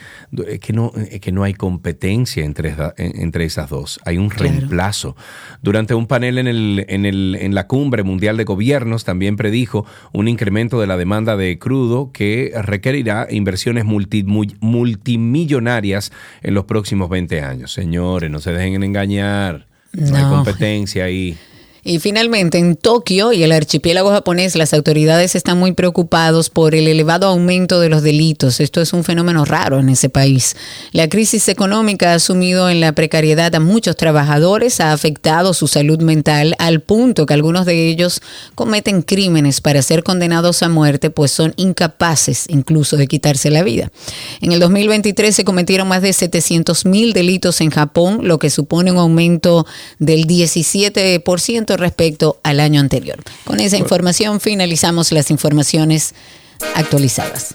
es que no, que no hay competencia entre, entre esas dos, hay un reemplazo. Durante un panel en, el, en, el, en la cumbre mundial de gobiernos también predijo un incremento de la demanda de crudo que requerirá inversiones multimillonarias en los próximos 20 años. Señores, no se dejen engañar. No, hay competencia ahí.
Y finalmente, en Tokio y el archipiélago japonés, las autoridades están muy preocupados por el elevado aumento de los delitos. Esto es un fenómeno raro en ese país. La crisis económica ha sumido en la precariedad a muchos trabajadores, ha afectado su salud mental al punto que algunos de ellos cometen crímenes para ser condenados a muerte, pues son incapaces incluso de quitarse la vida. En el 2023 se cometieron más de 700 mil delitos en Japón, lo que supone un aumento del 17% respecto al año anterior. Con esa información finalizamos las informaciones actualizadas.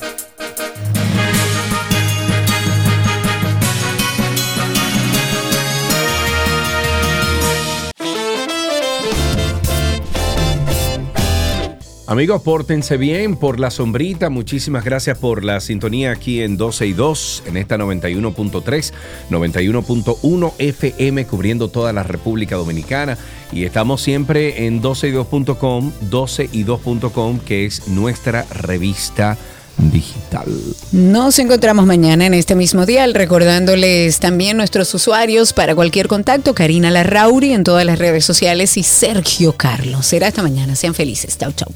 Amigos, pórtense bien por la sombrita. Muchísimas gracias por la sintonía aquí en 12 y 2, en esta 91.3, 91.1 FM, cubriendo toda la República Dominicana. Y estamos siempre en 12y2.com, 12y2.com, que es nuestra revista digital.
Nos encontramos mañana en este mismo día, recordándoles también nuestros usuarios para cualquier contacto, Karina Larrauri en todas las redes sociales y Sergio Carlos. Será esta mañana, sean felices. Chau, chau.